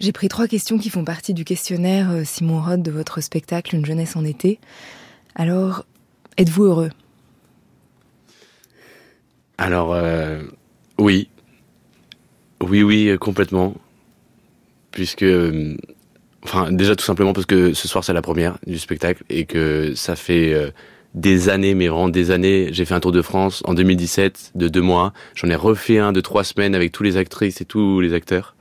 J'ai pris trois questions qui font partie du questionnaire euh, Simon Rod de votre spectacle Une jeunesse en été. Alors, êtes-vous heureux? Alors, euh, oui. Oui, oui, complètement. Puisque, euh, enfin, déjà tout simplement parce que ce soir c'est la première du spectacle et que ça fait des années, mais vraiment des années. J'ai fait un tour de France en 2017 de deux mois. J'en ai refait un de trois semaines avec tous les actrices et tous les acteurs.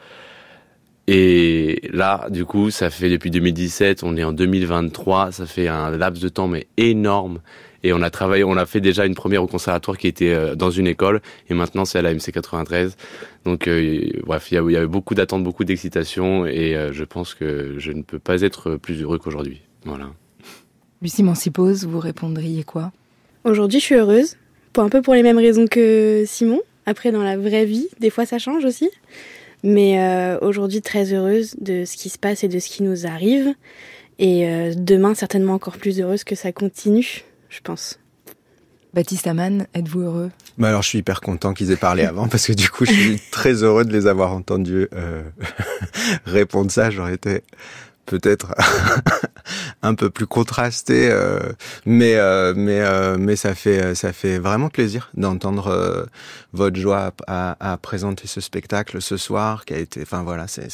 Et là, du coup, ça fait depuis 2017, on est en 2023, ça fait un laps de temps mais énorme. Et on a travaillé, on a fait déjà une première au conservatoire qui était euh, dans une école, et maintenant c'est à la MC 93. Donc, euh, bref, il y, avait beaucoup d'attentes, beaucoup d'excitation, et euh, je pense que je ne peux pas être plus heureux qu'aujourd'hui. Voilà. Lucie Mancipose, vous répondriez quoi? Aujourd'hui, je suis heureuse, pour un peu pour les mêmes raisons que Simon. Après, dans la vraie vie, des fois, ça change aussi. Mais euh, aujourd'hui, très heureuse de ce qui se passe et de ce qui nous arrive. Et euh, demain, certainement encore plus heureuse que ça continue, je pense. Baptiste Amann, êtes-vous heureux? Bah alors je suis hyper content qu'ils aient parlé avant parce que du coup je suis très heureux de les avoir entendus euh, répondre ça. J'aurais été peut-être un peu plus contrasté, euh, mais euh, mais euh, mais ça fait ça fait vraiment plaisir d'entendre votre joie à, à, présenter ce spectacle ce soir qui a été, enfin voilà, c'est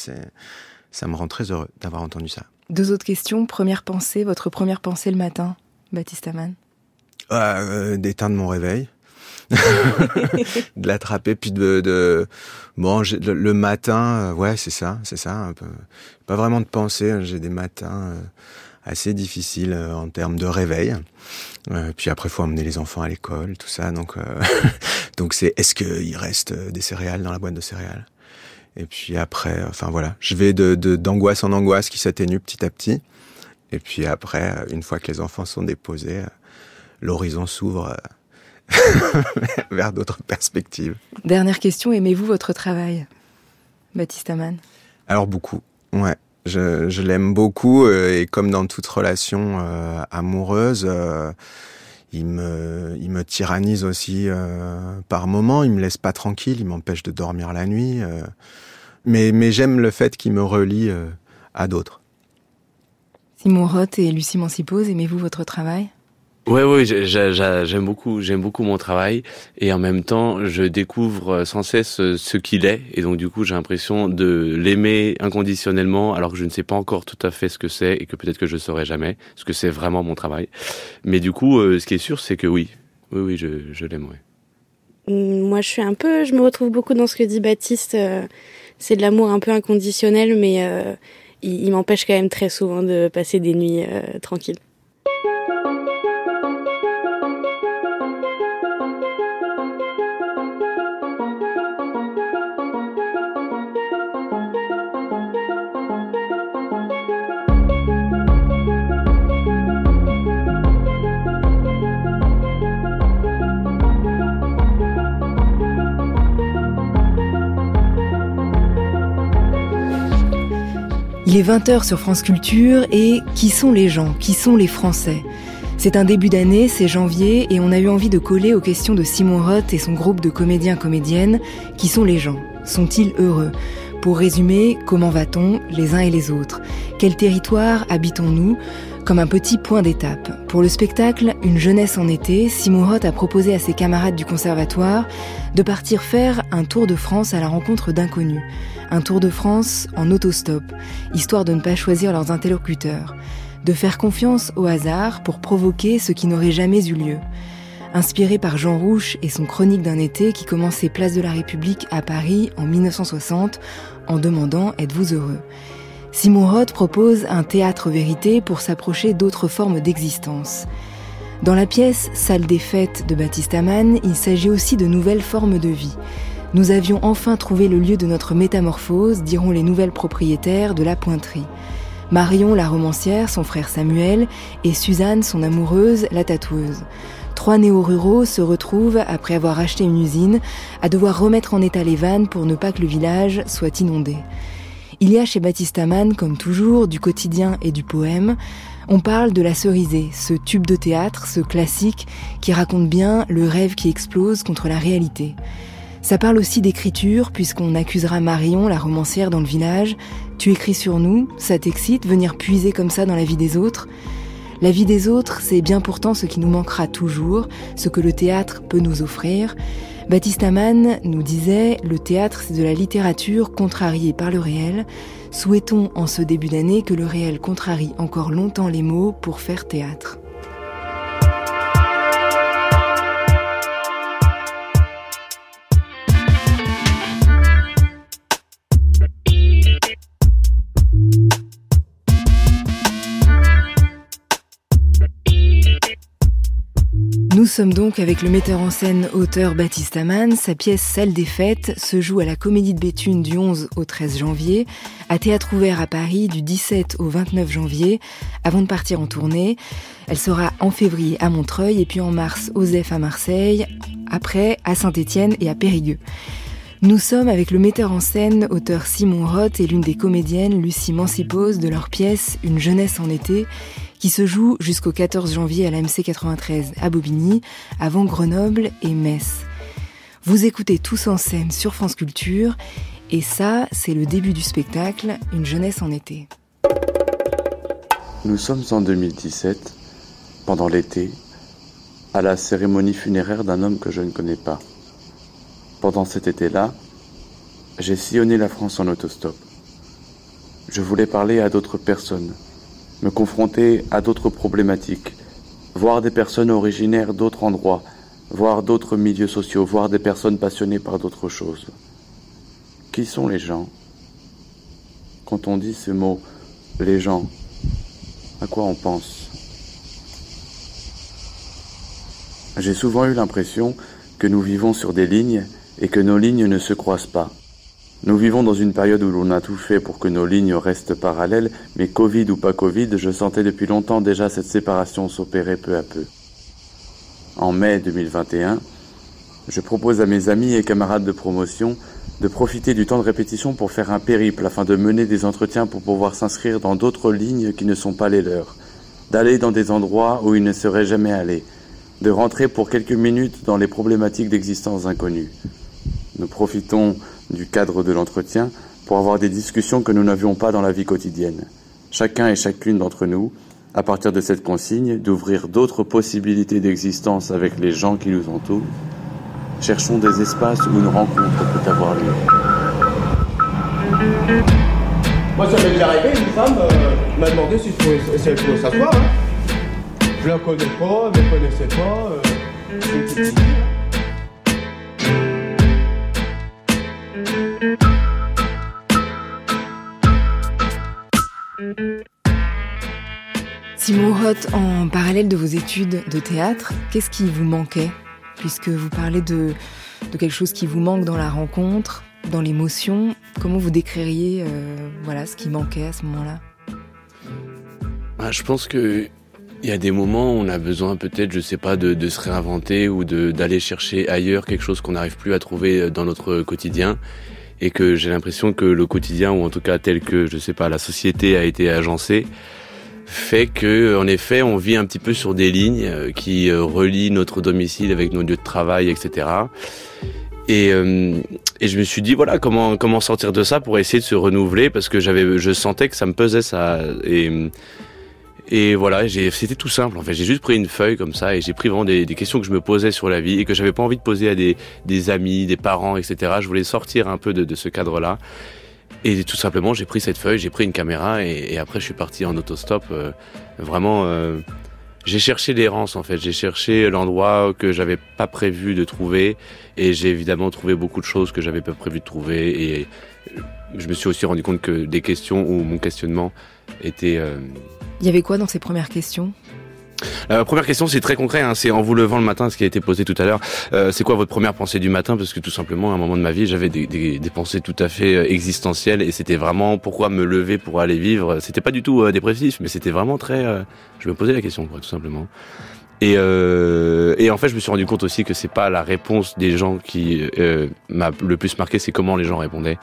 ça me rend très heureux d'avoir entendu ça. Deux autres questions. Première pensée, votre première pensée le matin, Baptiste Amann. d'éteindre mon réveil. de l'attraper puis de, bon le, matin ouais c'est ça c'est ça pas vraiment de pensée hein, j'ai des matins assez difficile euh, en termes de réveil. Euh, puis après, faut emmener les enfants à l'école, tout ça. Donc, euh, donc c'est est-ce qu'il reste des céréales dans la boîte de céréales? Et puis après, enfin voilà, je vais d'angoisse en angoisse qui s'atténue petit à petit. Et puis après, une fois que les enfants sont déposés, l'horizon s'ouvre vers d'autres perspectives. Dernière question, aimez-vous votre travail, Baptiste Amann Alors beaucoup, ouais. Je, je l'aime beaucoup euh, et comme dans toute relation euh, amoureuse, euh, il me, il me tyrannise aussi par moments. Il me laisse pas tranquille, il m'empêche de dormir la nuit. mais mais j'aime le fait qu'il me relie à d'autres. Simon Roth et Lucie Mancipose, aimez-vous votre travail? Ouais, ouais, j'aime beaucoup, j'aime beaucoup mon travail et en même temps, je découvre sans cesse ce qu'il est et donc du coup, j'ai l'impression de l'aimer inconditionnellement alors que je ne sais pas encore tout à fait ce que c'est et que peut-être que je saurai jamais ce que c'est vraiment mon travail. Mais du coup, euh, ce qui est sûr, c'est que oui, oui, oui, je, je. Mmh, moi, je suis un peu, je me retrouve beaucoup dans ce que dit Baptiste. Euh, c'est de l'amour un peu inconditionnel, mais euh, il m'empêche quand même très souvent de passer des nuits tranquilles. Il est 20h sur France Culture et qui sont les gens? Qui sont les Français? C'est un début d'année, c'est janvier et on a eu envie de coller aux questions de Simon Roth et son groupe de comédiens-comédiennes. Qui sont les gens? Sont-ils heureux? Pour résumer, comment va-t-on les uns et les autres? Quel territoire habitons-nous? Comme un petit point d'étape. Pour le spectacle Une jeunesse en été, Simon Roth a proposé à ses camarades du conservatoire de partir faire un tour de France à la rencontre d'inconnus un Tour de France en autostop, histoire de ne pas choisir leurs interlocuteurs, de faire confiance au hasard pour provoquer ce qui n'aurait jamais eu lieu. Inspiré par Jean Rouche et son chronique d'un été qui commençait place de la République à Paris en 1960 en demandant Êtes-vous heureux? Simon Roth propose un théâtre vérité pour s'approcher d'autres formes d'existence. Dans la pièce Salle des fêtes de Baptiste Amann, il s'agit aussi de nouvelles formes de vie, nous avions enfin trouvé le lieu de notre métamorphose, diront les nouvelles propriétaires de la pointerie. Marion, la romancière, son frère Samuel, et Suzanne, son amoureuse, la tatoueuse. Trois néo-ruraux se retrouvent, après avoir acheté une usine, à devoir remettre en état les vannes pour ne pas que le village soit inondé. Il y a chez Baptiste Amann, comme toujours, du quotidien et du poème. On parle de la cerisée, ce tube de théâtre, ce classique qui raconte bien le rêve qui explose contre la réalité. Ça parle aussi d'écriture, puisqu'on accusera Marion, la romancière, dans le village. Tu écris sur nous, ça t'excite, venir puiser comme ça dans la vie des autres. La vie des autres, c'est bien pourtant ce qui nous manquera toujours, ce que le théâtre peut nous offrir. Baptiste Amann nous disait Le théâtre, c'est de la littérature contrariée par le réel. Souhaitons en ce début d'année que le réel contrarie encore longtemps les mots pour faire théâtre. Nous sommes donc avec le metteur en scène auteur Baptiste Amann. Sa pièce Celle des fêtes se joue à la Comédie de Béthune du 11 au 13 janvier, à Théâtre ouvert à Paris du 17 au 29 janvier, avant de partir en tournée. Elle sera en février à Montreuil et puis en mars au ZEF à Marseille, après à Saint-Étienne et à Périgueux. Nous sommes avec le metteur en scène, auteur Simon Roth et l'une des comédiennes, Lucie Mancipose, de leur pièce Une jeunesse en été, qui se joue jusqu'au 14 janvier à la MC 93 à Bobigny, avant Grenoble et Metz. Vous écoutez tous en scène sur France Culture, et ça, c'est le début du spectacle, Une jeunesse en été. Nous sommes en 2017, pendant l'été, à la cérémonie funéraire d'un homme que je ne connais pas. Pendant cet été-là, j'ai sillonné la France en autostop. Je voulais parler à d'autres personnes, me confronter à d'autres problématiques, voir des personnes originaires d'autres endroits, voir d'autres milieux sociaux, voir des personnes passionnées par d'autres choses. Qui sont les gens? Quand on dit ce mot, les gens, à quoi on pense? J'ai souvent eu l'impression que nous vivons sur des lignes et que nos lignes ne se croisent pas. Nous vivons dans une période où l'on a tout fait pour que nos lignes restent parallèles, mais Covid ou pas Covid, je sentais depuis longtemps déjà cette séparation s'opérer peu à peu. En mai 2021, je propose à mes amis et camarades de promotion de profiter du temps de répétition pour faire un périple afin de mener des entretiens pour pouvoir s'inscrire dans d'autres lignes qui ne sont pas les leurs, d'aller dans des endroits où ils ne seraient jamais allés, de rentrer pour quelques minutes dans les problématiques d'existence inconnues. Nous profitons du cadre de l'entretien pour avoir des discussions que nous n'avions pas dans la vie quotidienne. Chacun et chacune d'entre nous, à partir de cette consigne, d'ouvrir d'autres possibilités d'existence avec les gens qui nous entourent, cherchons des espaces où une rencontre peut avoir lieu. Moi, ça m'est déjà arrivé, une femme euh, m'a demandé si, elle pouvait s'asseoir. Hein. Je la connais pas, elle ne me connaissait pas. Euh, Simon Roth, en parallèle de vos études de théâtre, qu'est-ce qui vous manquait? Puisque vous parlez de, quelque chose qui vous manque dans la rencontre, dans l'émotion, comment vous décririez euh, voilà, ce qui manquait à ce moment-là? Bah, Je pense que il y a des moments où on a besoin peut-être, je sais pas, de, se réinventer ou d'aller chercher ailleurs quelque chose qu'on n'arrive plus à trouver dans notre quotidien. Et que j'ai l'impression que le quotidien ou en tout cas tel que je sais pas la société a été agencée fait que en effet on vit un petit peu sur des lignes euh, qui euh, relient notre domicile avec nos lieux de travail etc et, euh, et je me suis dit voilà comment comment sortir de ça pour essayer de se renouveler parce que j'avais je sentais que ça me pesait ça et et voilà, c'était tout simple. En fait, j'ai juste pris une feuille comme ça et j'ai pris vraiment des, des, questions que je me posais sur la vie et que j'avais pas envie de poser à des, des, amis, des parents, etc. Je voulais sortir un peu de, de ce cadre-là. Et tout simplement, j'ai pris cette feuille, j'ai pris une caméra et, après, je suis parti en autostop. Euh, vraiment, euh, j'ai cherché l'errance en fait. J'ai cherché l'endroit que j'avais pas prévu de trouver et j'ai évidemment trouvé beaucoup de choses que j'avais pas prévu de trouver. Et je me suis aussi rendu compte que des questions ou mon questionnement était euh, il y avait quoi dans ces premières questions? La première question, c'est très concret. Hein, c'est en vous levant le matin, ce qui a été posé tout à l'heure. Euh, c'est quoi votre première pensée du matin? Parce que tout simplement, à un moment de ma vie, j'avais des, des, des, pensées tout à fait euh, existentielles et c'était vraiment pourquoi me lever pour aller vivre? C'était pas du tout euh, dépressif, mais c'était vraiment très. Euh, je me posais la question, quoi, tout simplement. Et, euh, et, en fait, je me suis rendu compte aussi que c'est pas la réponse des gens qui m'a le plus marqué, c'est comment les gens répondaient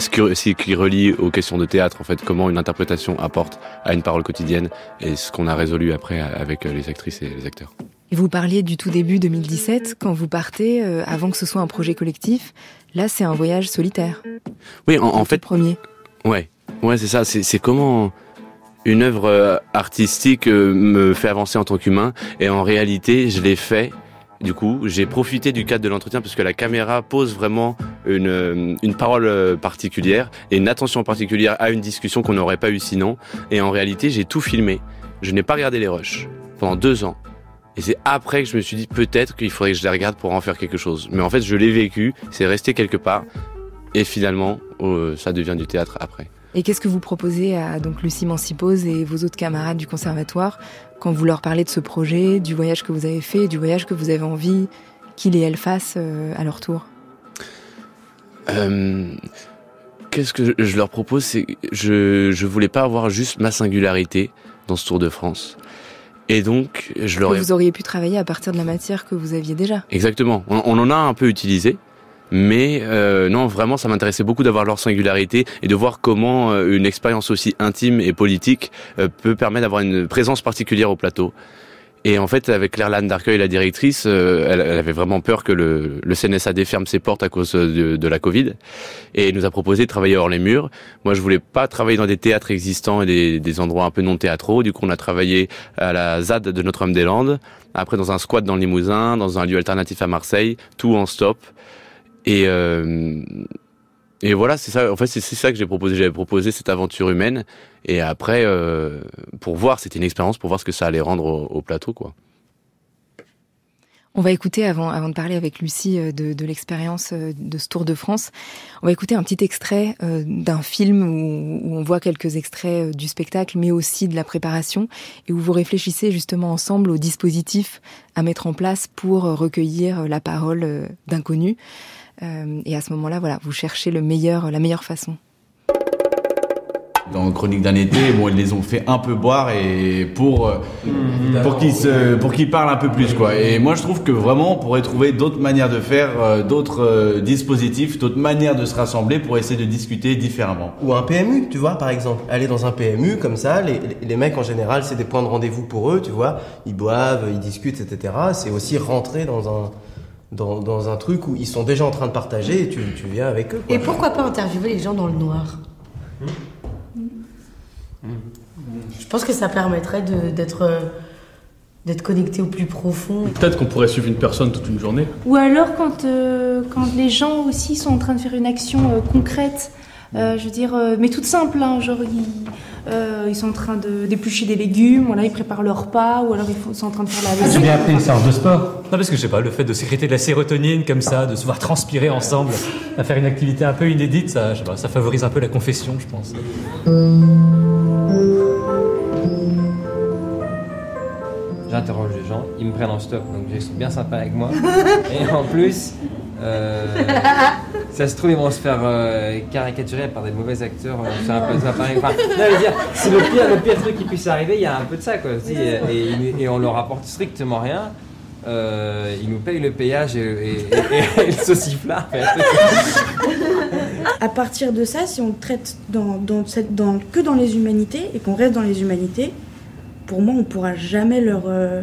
ce qui, relie aux questions de théâtre, en fait, comment une interprétation apporte à une parole quotidienne et ce qu'on a résolu après avec les actrices et les acteurs. Et vous parliez du tout début 2017, quand vous partez, euh, avant que ce soit un projet collectif. Là, c'est un voyage solitaire. Oui, en, en fait. Premier. Ouais, ouais, c'est ça. C'est comment une œuvre euh, artistique euh, me fait avancer en tant qu'humain. Et en réalité, je l'ai fait. Du coup, j'ai profité du cadre de l'entretien parce que la caméra pose vraiment une, euh, une parole particulière et une attention particulière à une discussion qu'on n'aurait pas eu sinon. Et en réalité, j'ai tout filmé. Je n'ai pas regardé les rushs pendant deux ans. Et c'est après que je me suis dit peut-être qu'il faudrait que je les regarde pour en faire quelque chose. Mais en fait, je l'ai vécu, c'est resté quelque part. Et finalement, ça devient du théâtre après. Et qu'est-ce que vous proposez à donc Lucie Mancipose et vos autres camarades du conservatoire quand vous leur parlez de ce projet, du voyage que vous avez fait, du voyage que vous avez envie qu'ils et elles fassent euh, à leur tour? Euh, Qu'est-ce que je leur propose C'est je je voulais pas avoir juste ma singularité dans ce Tour de France. Et donc, je leur ai... Vous auriez pu travailler à partir de la matière que vous aviez déjà. Exactement. On, on en a un peu utilisé, mais euh, non, vraiment, ça m'intéressait beaucoup d'avoir leur singularité et de voir comment euh, une expérience aussi intime et politique euh, peut permettre d'avoir une présence particulière au plateau. Et en fait, avec Claire Darcueil, la directrice, euh, elle, avait vraiment peur que le, le CNSAD ferme ses portes à cause de, de, la Covid. Et elle nous a proposé de travailler hors les murs. Moi, je voulais pas travailler dans des théâtres existants et des, des endroits un peu non théâtraux. Du coup, on a travaillé à la ZAD de Notre-Dame-des-Landes, après dans un squat dans le Limousin, dans un lieu alternatif à Marseille, tout en stop. Et, euh, et voilà, c'est ça. En fait, c'est ça que j'ai proposé. J'avais proposé cette aventure humaine. Et après, euh, pour voir, c'était une expérience pour voir ce que ça allait rendre au, au, plateau, quoi. On va écouter, avant, avant de parler avec Lucie euh, de, de l'expérience euh, de ce Tour de France, on va écouter un petit extrait euh, d'un film où, où, on voit quelques extraits du spectacle, mais aussi de la préparation, et où vous réfléchissez justement ensemble au dispositif à mettre en place pour recueillir la parole d'inconnus. Euh, et à ce moment-là, voilà, vous cherchez le meilleur, la meilleure façon. Dans Chronique d'un été, bon, ils les ont fait un peu boire et pour mmh, pour qu'ils se pour qu'ils parlent un peu plus quoi. Et moi, je trouve que vraiment, on pourrait trouver d'autres manières de faire, euh, d'autres euh, dispositifs, d'autres manières de se rassembler pour essayer de discuter différemment. Ou un PMU, tu vois, par exemple. Aller dans un PMU comme ça, les, les mecs en général, c'est des points de rendez-vous pour eux, tu vois. Ils boivent, ils discutent, etc. C'est aussi rentrer dans un dans, dans, un truc où ils sont déjà en train de partager et tu, tu viens avec eux. Quoi. Et pourquoi pas interviewer les gens dans le noir? Mmh. Mmh. Je pense que ça permettrait d'être d'être connecté au plus profond. Peut-être qu'on pourrait suivre une personne toute une journée. Ou alors quand, euh, quand les gens aussi sont en train de faire une action euh, concrète, euh, je veux dire, mais toute simple, hein, genre ils, euh, ils sont en train de d'éplucher des légumes, voilà, ils préparent leur repas, ou alors ils sont en train de faire la vaisselle. C'est bien appelé une séance de sport. Non, parce que je sais pas, le fait de sécréter de la sérotonine comme ça, de se voir transpirer ensemble, à faire une activité un peu inédite, ça, je sais pas, ça favorise un peu la confession, je pense. J'interroge les gens, ils me prennent en stop, donc ils sont bien sympas avec moi. Et en plus, euh, ça se trouve, ils vont se faire euh, caricaturer par des mauvais acteurs euh, sur un plateau à Paris. Enfin, non, je veux dire, c'est le pire, le pire truc qui puisse arriver, il y a un peu de ça, quoi. Et, et, et on leur apporte strictement rien. Euh, ils nous payent le péage et, et, et, et le sauciflard. à partir de ça, si on traite dans, dans cette, dans, que dans les humanités et qu'on reste dans les humanités, pour moi, on pourra jamais leur euh,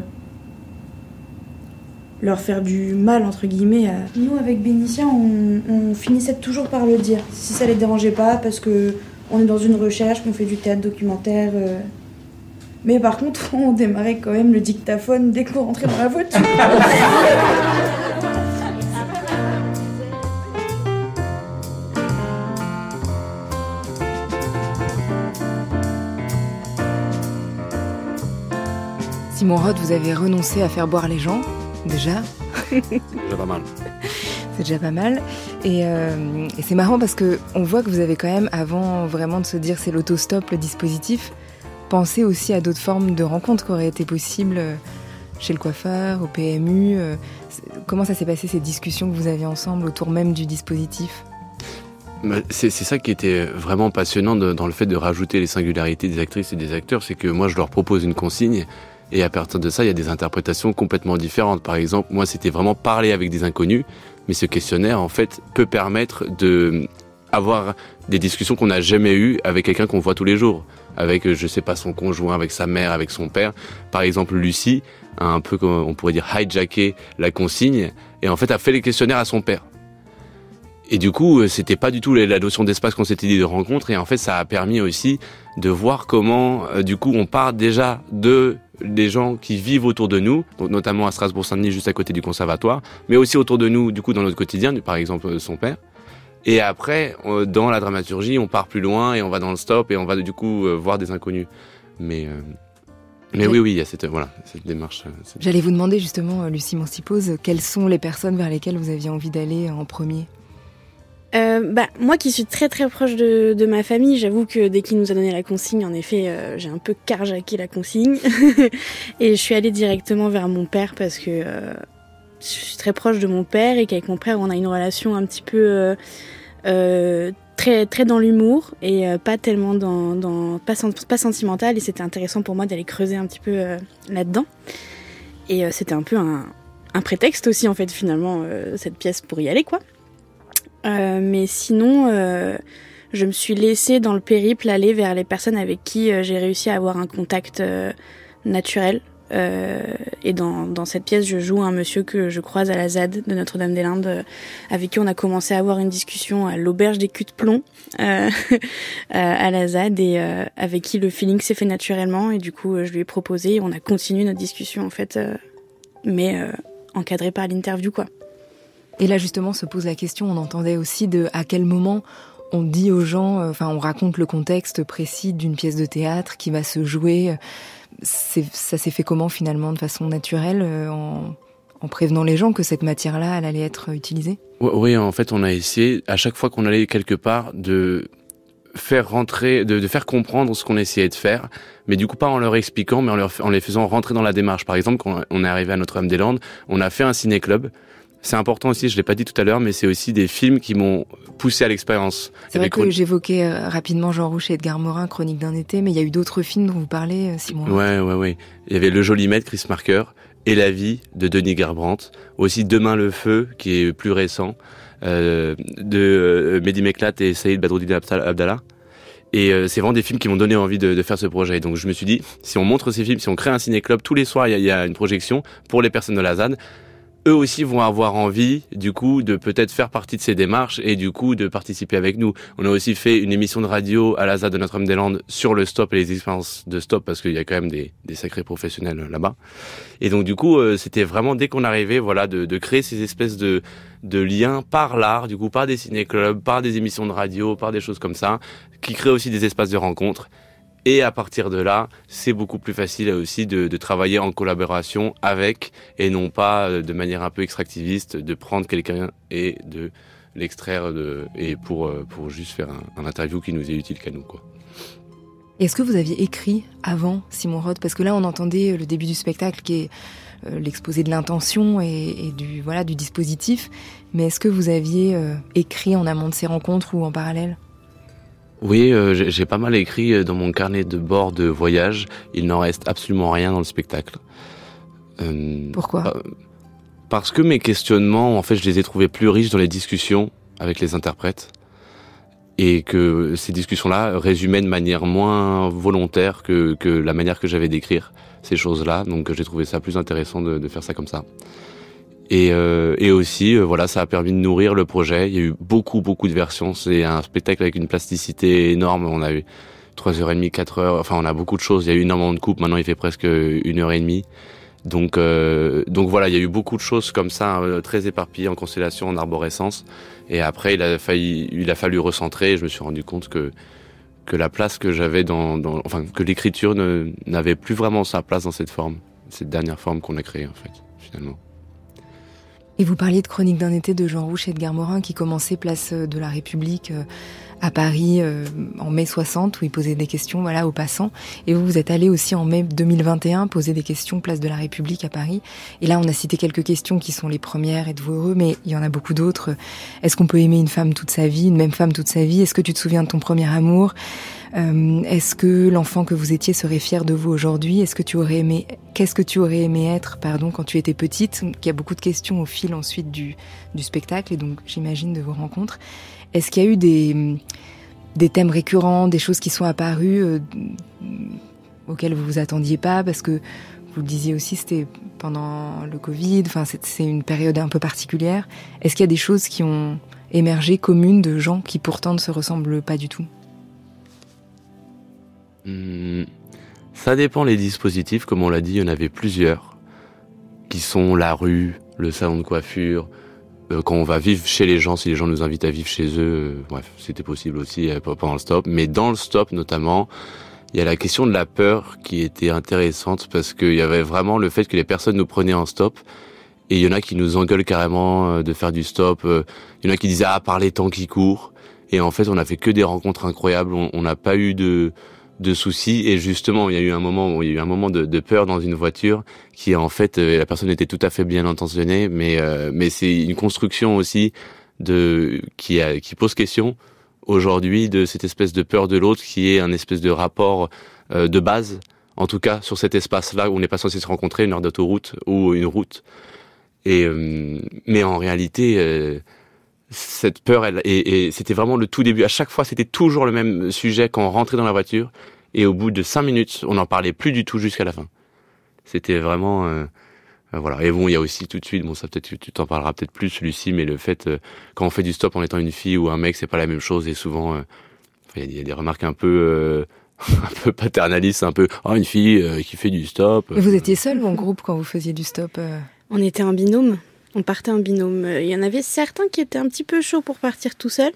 leur faire du mal entre guillemets. À... Nous avec Bénicia, on, on, finissait toujours par le dire, si ça les dérangeait pas, parce que on est dans une recherche, qu'on fait du théâtre documentaire. Euh... Mais par contre, on démarrait quand même le dictaphone dès qu'on rentrait dans la voiture. Simon Roth, vous avez renoncé à faire boire les gens, déjà. C'est déjà pas mal. C'est déjà pas mal. Et, euh, et c'est marrant parce que on voit que vous avez quand même, avant vraiment de se dire c'est l'autostop, le dispositif, pensé aussi à d'autres formes de rencontres qui auraient été possibles chez le coiffeur, au PMU. Comment ça s'est passé ces discussions que vous aviez ensemble autour même du dispositif? C'est ça qui était vraiment passionnant de, dans le fait de rajouter les singularités des actrices et des acteurs, c'est que moi je leur propose une consigne et à partir de ça, il y a des interprétations complètement différentes. Par exemple, moi, c'était vraiment parler avec des inconnus, mais ce questionnaire, en fait, peut permettre de avoir des discussions qu'on n'a jamais eues avec quelqu'un qu'on voit tous les jours, avec je sais pas son conjoint, avec sa mère, avec son père. Par exemple, Lucie a un peu on pourrait dire hijacké la consigne et en fait a fait les questionnaires à son père. Et du coup, euh, c'était pas du tout la notion d'espace qu'on s'était dit de rencontre. Et en fait, ça a permis aussi de voir comment, euh, du coup, on part déjà de des gens qui vivent autour de nous, donc notamment à Strasbourg-Saint-Denis, juste à côté du conservatoire, mais aussi autour de nous, du coup, dans notre quotidien, par exemple euh, son père. Et après, dans la dramaturgie, on part plus loin et on va dans le stop et on va du coup voir des inconnus. Mais mais oui, oui, il y a cette, voilà, cette démarche. J'allais vous demander justement, Lucie Mancipose, quelles sont les personnes vers lesquelles vous aviez envie d'aller en premier? Euh, bah, moi qui suis très très proche de, de ma famille, j'avoue que dès qu'il nous a donné la consigne, en effet, euh, j'ai un peu carjaqué la consigne. et je suis allée directement vers mon père parce que euh, je suis très proche de mon père et qu'avec mon père, on a une relation un petit peu très très dans l'humour et pas tellement dans, dans pas, pas sentimentale. Et c'était intéressant pour moi d'aller creuser un petit peu là-dedans. Et c'était un peu un, un prétexte aussi en fait finalement cette pièce pour y aller quoi. Euh, mais sinon, euh, je me suis laissée dans le périple aller vers les personnes avec qui euh, j'ai réussi à avoir un contact naturel. et dans, dans, cette pièce, je joue un monsieur que je croise à la ZAD de Notre-Dame-des-Landes, avec qui on a commencé à avoir une discussion à l'auberge des culs de plomb à la ZAD, et avec qui le feeling s'est fait naturellement. Et du coup, je lui ai proposé, on a continué notre discussion en fait, mais encadré par l'interview quoi. Et là, justement, se pose la question, on entendait aussi de à quel moment on dit aux gens, euh, enfin, on raconte le contexte précis d'une pièce de théâtre qui va se jouer. Ça s'est fait comment finalement, de façon naturelle, euh, en, en prévenant les gens que cette matière-là, elle allait être utilisée? Oui, en fait, on a essayé, à chaque fois qu'on allait quelque part, de faire rentrer, de, faire comprendre ce qu'on essayait de faire, mais du coup pas en leur expliquant, mais en, en les faisant rentrer dans la démarche. Par exemple, quand on est arrivé à Notre-Dame-des-Landes, on a fait un ciné-club c'est important aussi, je l'ai pas dit tout à l'heure, mais c'est aussi des films qui m'ont poussé à l'expérience. C'est vrai que j'évoquais euh, rapidement Jean Rouch et Edgar Morin, Chronique d'un été, mais il y a eu d'autres films dont vous parlez, euh, Simon. Ouais, ouais, ouais. Il y avait Le Joli Maître, Chris Marker, et La Vie de Denis Garbrandt. Aussi Demain le Feu, qui est plus récent, euh, de euh, Mehdi Meklat et Saïd Badroudine Abdallah. Et c'est vraiment des films qui m'ont donné envie de, de, faire ce projet. Donc je me suis dit, si on montre ces films, si on crée un ciné-club, tous les soirs il y, y, a une projection pour les personnes de la ZAD, eux aussi vont avoir envie, du coup, de peut-être faire partie de ces démarches et du coup de participer avec nous. On a aussi fait une émission de radio à l'ASA de Notre-Dame-des-Landes sur le stop et les expériences de stop parce qu'il y a quand même des, des sacrés professionnels euh, là-bas. Et donc du coup, euh, c'était vraiment dès qu'on arrivait, voilà, de, de, créer ces espèces de, de liens par l'art, du coup, par des ciné-clubs, par des émissions de radio, par des choses comme ça, qui créent aussi des espaces de rencontre et à partir de là, c'est beaucoup plus facile aussi de, travailler en collaboration avec et non pas euh, de manière un peu extractiviste de prendre quelqu'un et de l'extraire et pour, euh, pour juste faire un, interview qui nous est utile qu'à nous. Quoi. Est-ce que vous aviez écrit avant Simon Roth? Parce que là, on entendait le début du spectacle qui est euh, l'exposé de l'intention et, du, voilà, du dispositif. Mais est-ce que vous aviez écrit en amont de ces rencontres ou en parallèle? Oui, euh, j'ai pas mal écrit euh, dans mon carnet de bord de voyage. Il n'en reste absolument rien dans le spectacle. Euh, Pourquoi euh, Parce que mes questionnements, en fait, je les ai trouvés plus riches dans les discussions avec les interprètes. Et que ces discussions-là résumaient de manière moins volontaire que, que la manière que j'avais d'écrire ces choses-là. Donc j'ai trouvé ça plus intéressant de, de faire ça comme ça. Et, euh, et aussi, euh, voilà, ça a permis de nourrir le projet. Il y a eu beaucoup, beaucoup de versions. C'est un spectacle avec une plasticité énorme. On a eu trois heures et demie, quatre heures. Enfin, on a beaucoup de choses. Il y a eu énormément de coupes. Maintenant, il fait presque une heure et demie. Donc, euh, donc voilà, il y a eu beaucoup de choses comme ça, euh, très éparpillées en constellation, en arborescence. Et après, il a failli, il a fallu recentrer. Et je me suis rendu compte que que la place que j'avais dans, dans, enfin, que l'écriture n'avait plus vraiment sa place dans cette forme, cette dernière forme qu'on a créée en fait, finalement. Et vous parliez de Chronique d'un été de Jean Rouch et de Morin qui commençait place de la République euh, à Paris euh, en mai 60 où il posait des questions voilà aux passants. Et vous vous êtes allé aussi en mai 2021 poser des questions place de la République à Paris. Et là on a cité quelques questions qui sont les premières êtes-vous heureux? Mais il y en a beaucoup d'autres. Est-ce qu'on peut aimer une femme toute sa vie une même femme toute sa vie? Est-ce que tu te souviens de ton premier amour? Euh, est-ce que l'enfant que vous étiez serait fier de vous aujourd'hui? Est-ce que tu aurais aimé Qu'est-ce que tu aurais aimé être, pardon, quand tu étais petite? Il y a beaucoup de questions au fil ensuite du, du spectacle et donc j'imagine de vos rencontres. Est-ce qu'il y a eu des, thèmes récurrents, des choses qui sont apparues euh, auxquelles vous vous attendiez pas Parce que vous le disiez aussi, c'était pendant le Covid, enfin, c'est une période un peu particulière. Est-ce qu'il y a des choses qui ont émergé communes de gens qui pourtant ne se ressemblent pas du tout? Hmm, Ça dépend les dispositifs, comme on l'a dit, il y en avait plusieurs, qui sont la rue, le salon de coiffure, quand on va vivre chez les gens, si les gens nous invitent à vivre chez eux, euh, bref, c'était possible aussi euh, pendant le stop. Mais dans le stop notamment, il y a la question de la peur qui était intéressante parce qu'il y avait vraiment le fait que les personnes nous prenaient en stop. Et il y en a qui nous engueulent carrément euh, de faire du stop. euh, Il y en a qui disaient ah par les temps qui courent. Et en fait, on a fait que des rencontres incroyables. On n'a pas eu de de soucis. Et justement, il y a eu un moment, où il y a eu un moment de, peur dans une voiture qui en fait, euh, la personne était tout à fait bien intentionnée, mais euh, mais c'est une construction aussi de qui a, qui pose question aujourd'hui de cette espèce de peur de l'autre qui est un espèce de rapport euh, de base, en tout cas sur cet espace-là où on n'est pas censé se rencontrer, une heure d'autoroute ou une route. Et euh, mais en réalité, euh, cette peur, elle, et, et c'était vraiment le tout début. À chaque fois, c'était toujours le même sujet quand on rentrait dans la voiture. Et au bout de cinq minutes, on n'en parlait plus du tout jusqu'à la fin. C'était vraiment euh, euh, voilà. Et bon, il y a aussi tout de suite, bon, ça peut-être tu t'en parleras peut-être plus celui-ci, mais le fait euh, quand on fait du stop en étant une fille ou un mec, c'est pas la même chose. Et souvent, euh, il y, a- des remarques un peu euh, un peu paternalistes, un peu oh une fille euh, qui fait du stop. Mais Vous étiez seul ou en groupe quand vous faisiez du stop euh? On était en binôme. On partait en binôme. Euh, Il y en avait certains qui étaient un petit peu chauds pour partir tout seul.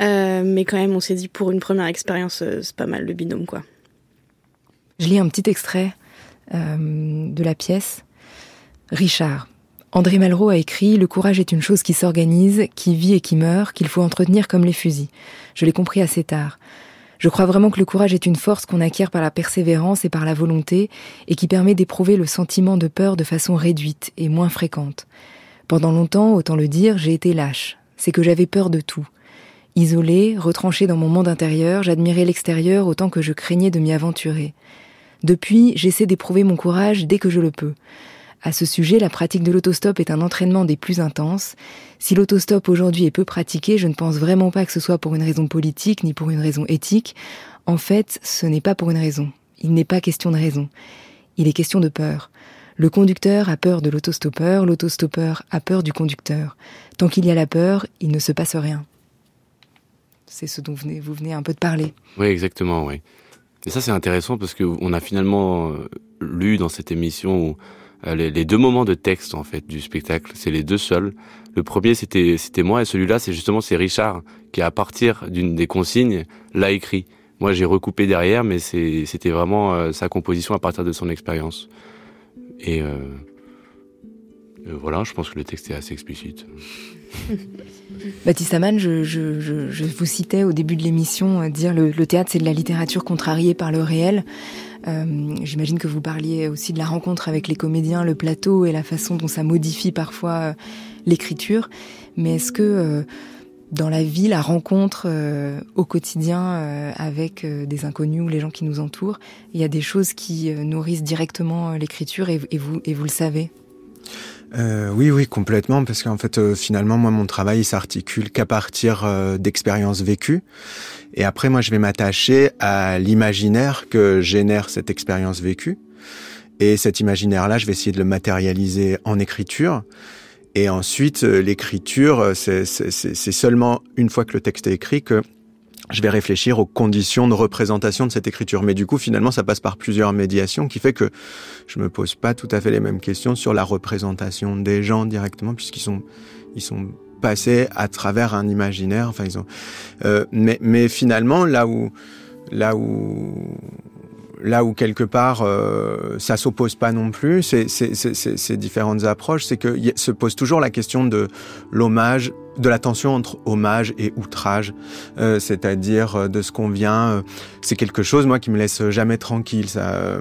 Euh, mais quand même, on s'est dit pour une première expérience, euh, c'est pas mal le binôme, quoi. Je lis un petit extrait de la pièce. Richard. André Malraux a écrit Le courage est une chose qui s'organise, qui vit et qui meurt, qu'il faut entretenir comme les fusils. Je l'ai compris assez tard. Je crois vraiment que le courage est une force qu'on acquiert par la persévérance et par la volonté, et qui permet d'éprouver le sentiment de peur de façon réduite et moins fréquente. Pendant longtemps, autant le dire, j'ai été lâche. C'est que j'avais peur de tout. Isolée, retranchée dans mon monde intérieur, j'admirais l'extérieur autant que je craignais de m'y aventurer. Depuis, j'essaie d'éprouver mon courage dès que je le peux. À ce sujet, la pratique de l'autostop est un entraînement des plus intenses. Si l'autostop aujourd'hui est peu pratiqué, je ne pense vraiment pas que ce soit pour une raison politique ni pour une raison éthique. En fait, ce n'est pas pour une raison. Il n'est pas question de raison. Il est question de peur. Le conducteur a peur de l'autostoppeur, l'autostoppeur a peur du conducteur. Tant qu'il y a la peur, il ne se passe rien. C'est ce dont vous venez, un peu de parler. Oui, exactement, oui. Et ça, c'est intéressant parce que on a finalement euh, lu dans cette émission les, les deux moments de texte en fait du spectacle, c'est les deux seuls. Le premier, c'était c'était moi et celui-là, c'est justement c'est Richard qui à partir d'une des consignes l'a écrit. Moi, j'ai recoupé derrière, mais c'était vraiment euh, sa composition à partir de son expérience. Et euh, euh, voilà, je pense que le texte est assez explicite. Baptiste Amann, je, je, je, je vous citais au début de l'émission euh, dire le, le théâtre c'est de la littérature contrariée par le réel. Euh, J'imagine que vous parliez aussi de la rencontre avec les comédiens, le plateau et la façon dont ça modifie parfois euh, l'écriture. Mais est-ce que euh, dans la vie, la rencontre au quotidien avec des inconnus ou les gens qui nous entourent, il y a des choses qui nourrissent directement l'écriture et, et vous le savez? Euh, oui, oui, complètement, parce qu'en fait, euh, finalement, moi, mon travail, il s'articule qu'à partir euh, d'expériences vécues. Et après, moi, je vais m'attacher à l'imaginaire que génère cette expérience vécue. Et cet imaginaire-là, je vais essayer de le matérialiser en écriture. Et ensuite, euh, l'écriture, euh, c'est seulement une fois que le texte est écrit que je vais réfléchir aux conditions de représentation de cette écriture. Mais du coup, finalement, ça passe par plusieurs médiations, qui fait que je me pose pas tout à fait les mêmes questions sur la représentation des gens directement, puisqu'ils sont, ils sont passés à travers un imaginaire. Enfin, ils ont. Euh, mais, mais finalement, là où, là où, là où quelque part euh, ça s'oppose pas non plus, ces différentes approches, c'est que se pose toujours la question de l'hommage, de la tension entre hommage et outrage, euh, c'est-à-dire euh, de ce qu'on vient. euh, c'est quelque chose moi qui me laisse jamais tranquille. Ça,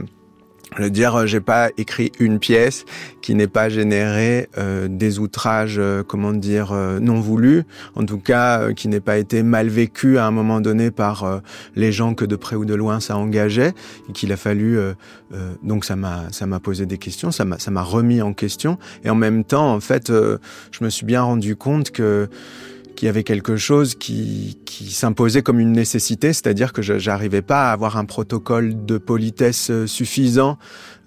euh, le dire, euh, j'ai pas écrit une pièce qui n'ait pas généré euh, des outrages, euh, comment dire, euh, non voulus, en tout cas euh, qui n'ait pas été mal vécu à un moment donné par euh, les gens que de près ou de loin ça engageait, et qu'il a fallu, donc ça m'a ça m'a posé des questions, ça m'a ça m'a remis en question, et en même temps en fait, je me suis bien rendu compte que qu'il y avait quelque chose qui, qui s'imposait comme une nécessité, c'est-à-dire que j'arrivais pas à avoir un protocole de politesse euh, suffisant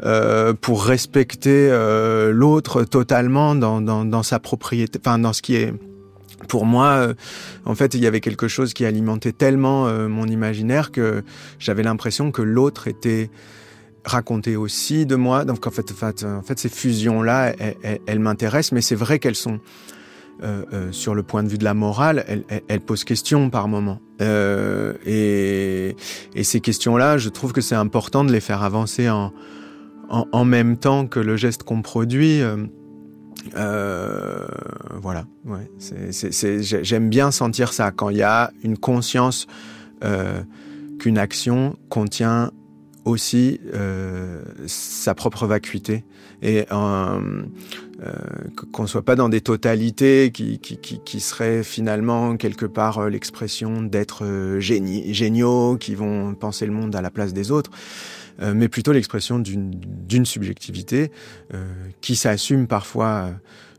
euh, pour respecter euh, l'autre totalement dans, dans, dans, sa propriété, enfin dans ce qui est pour moi, euh, en fait, il y avait quelque chose qui alimentait tellement euh, mon imaginaire que j'avais l'impression que l'autre était raconté aussi de moi. Donc en fait, en fait, ces fusions-là, elles, m'intéressent, mais c'est vrai qu'elles sont euh, sur le point de vue de la morale, elles, posent question par moment. Et, et, ces questions-là, je trouve que c'est important de les faire avancer en, même temps que le geste qu'on produit. Euh, voilà. J'aime bien sentir ça quand il y a une conscience euh, qu'une action contient aussi euh, sa propre vacuité et euh, euh, qu'on soit pas dans des totalités qui, qui, qui, qui seraient finalement quelque part euh, l'expression d'être géniaux qui vont penser le monde à la place des autres. Euh, mais plutôt l'expression d'une subjectivité euh, qui s'assume parfois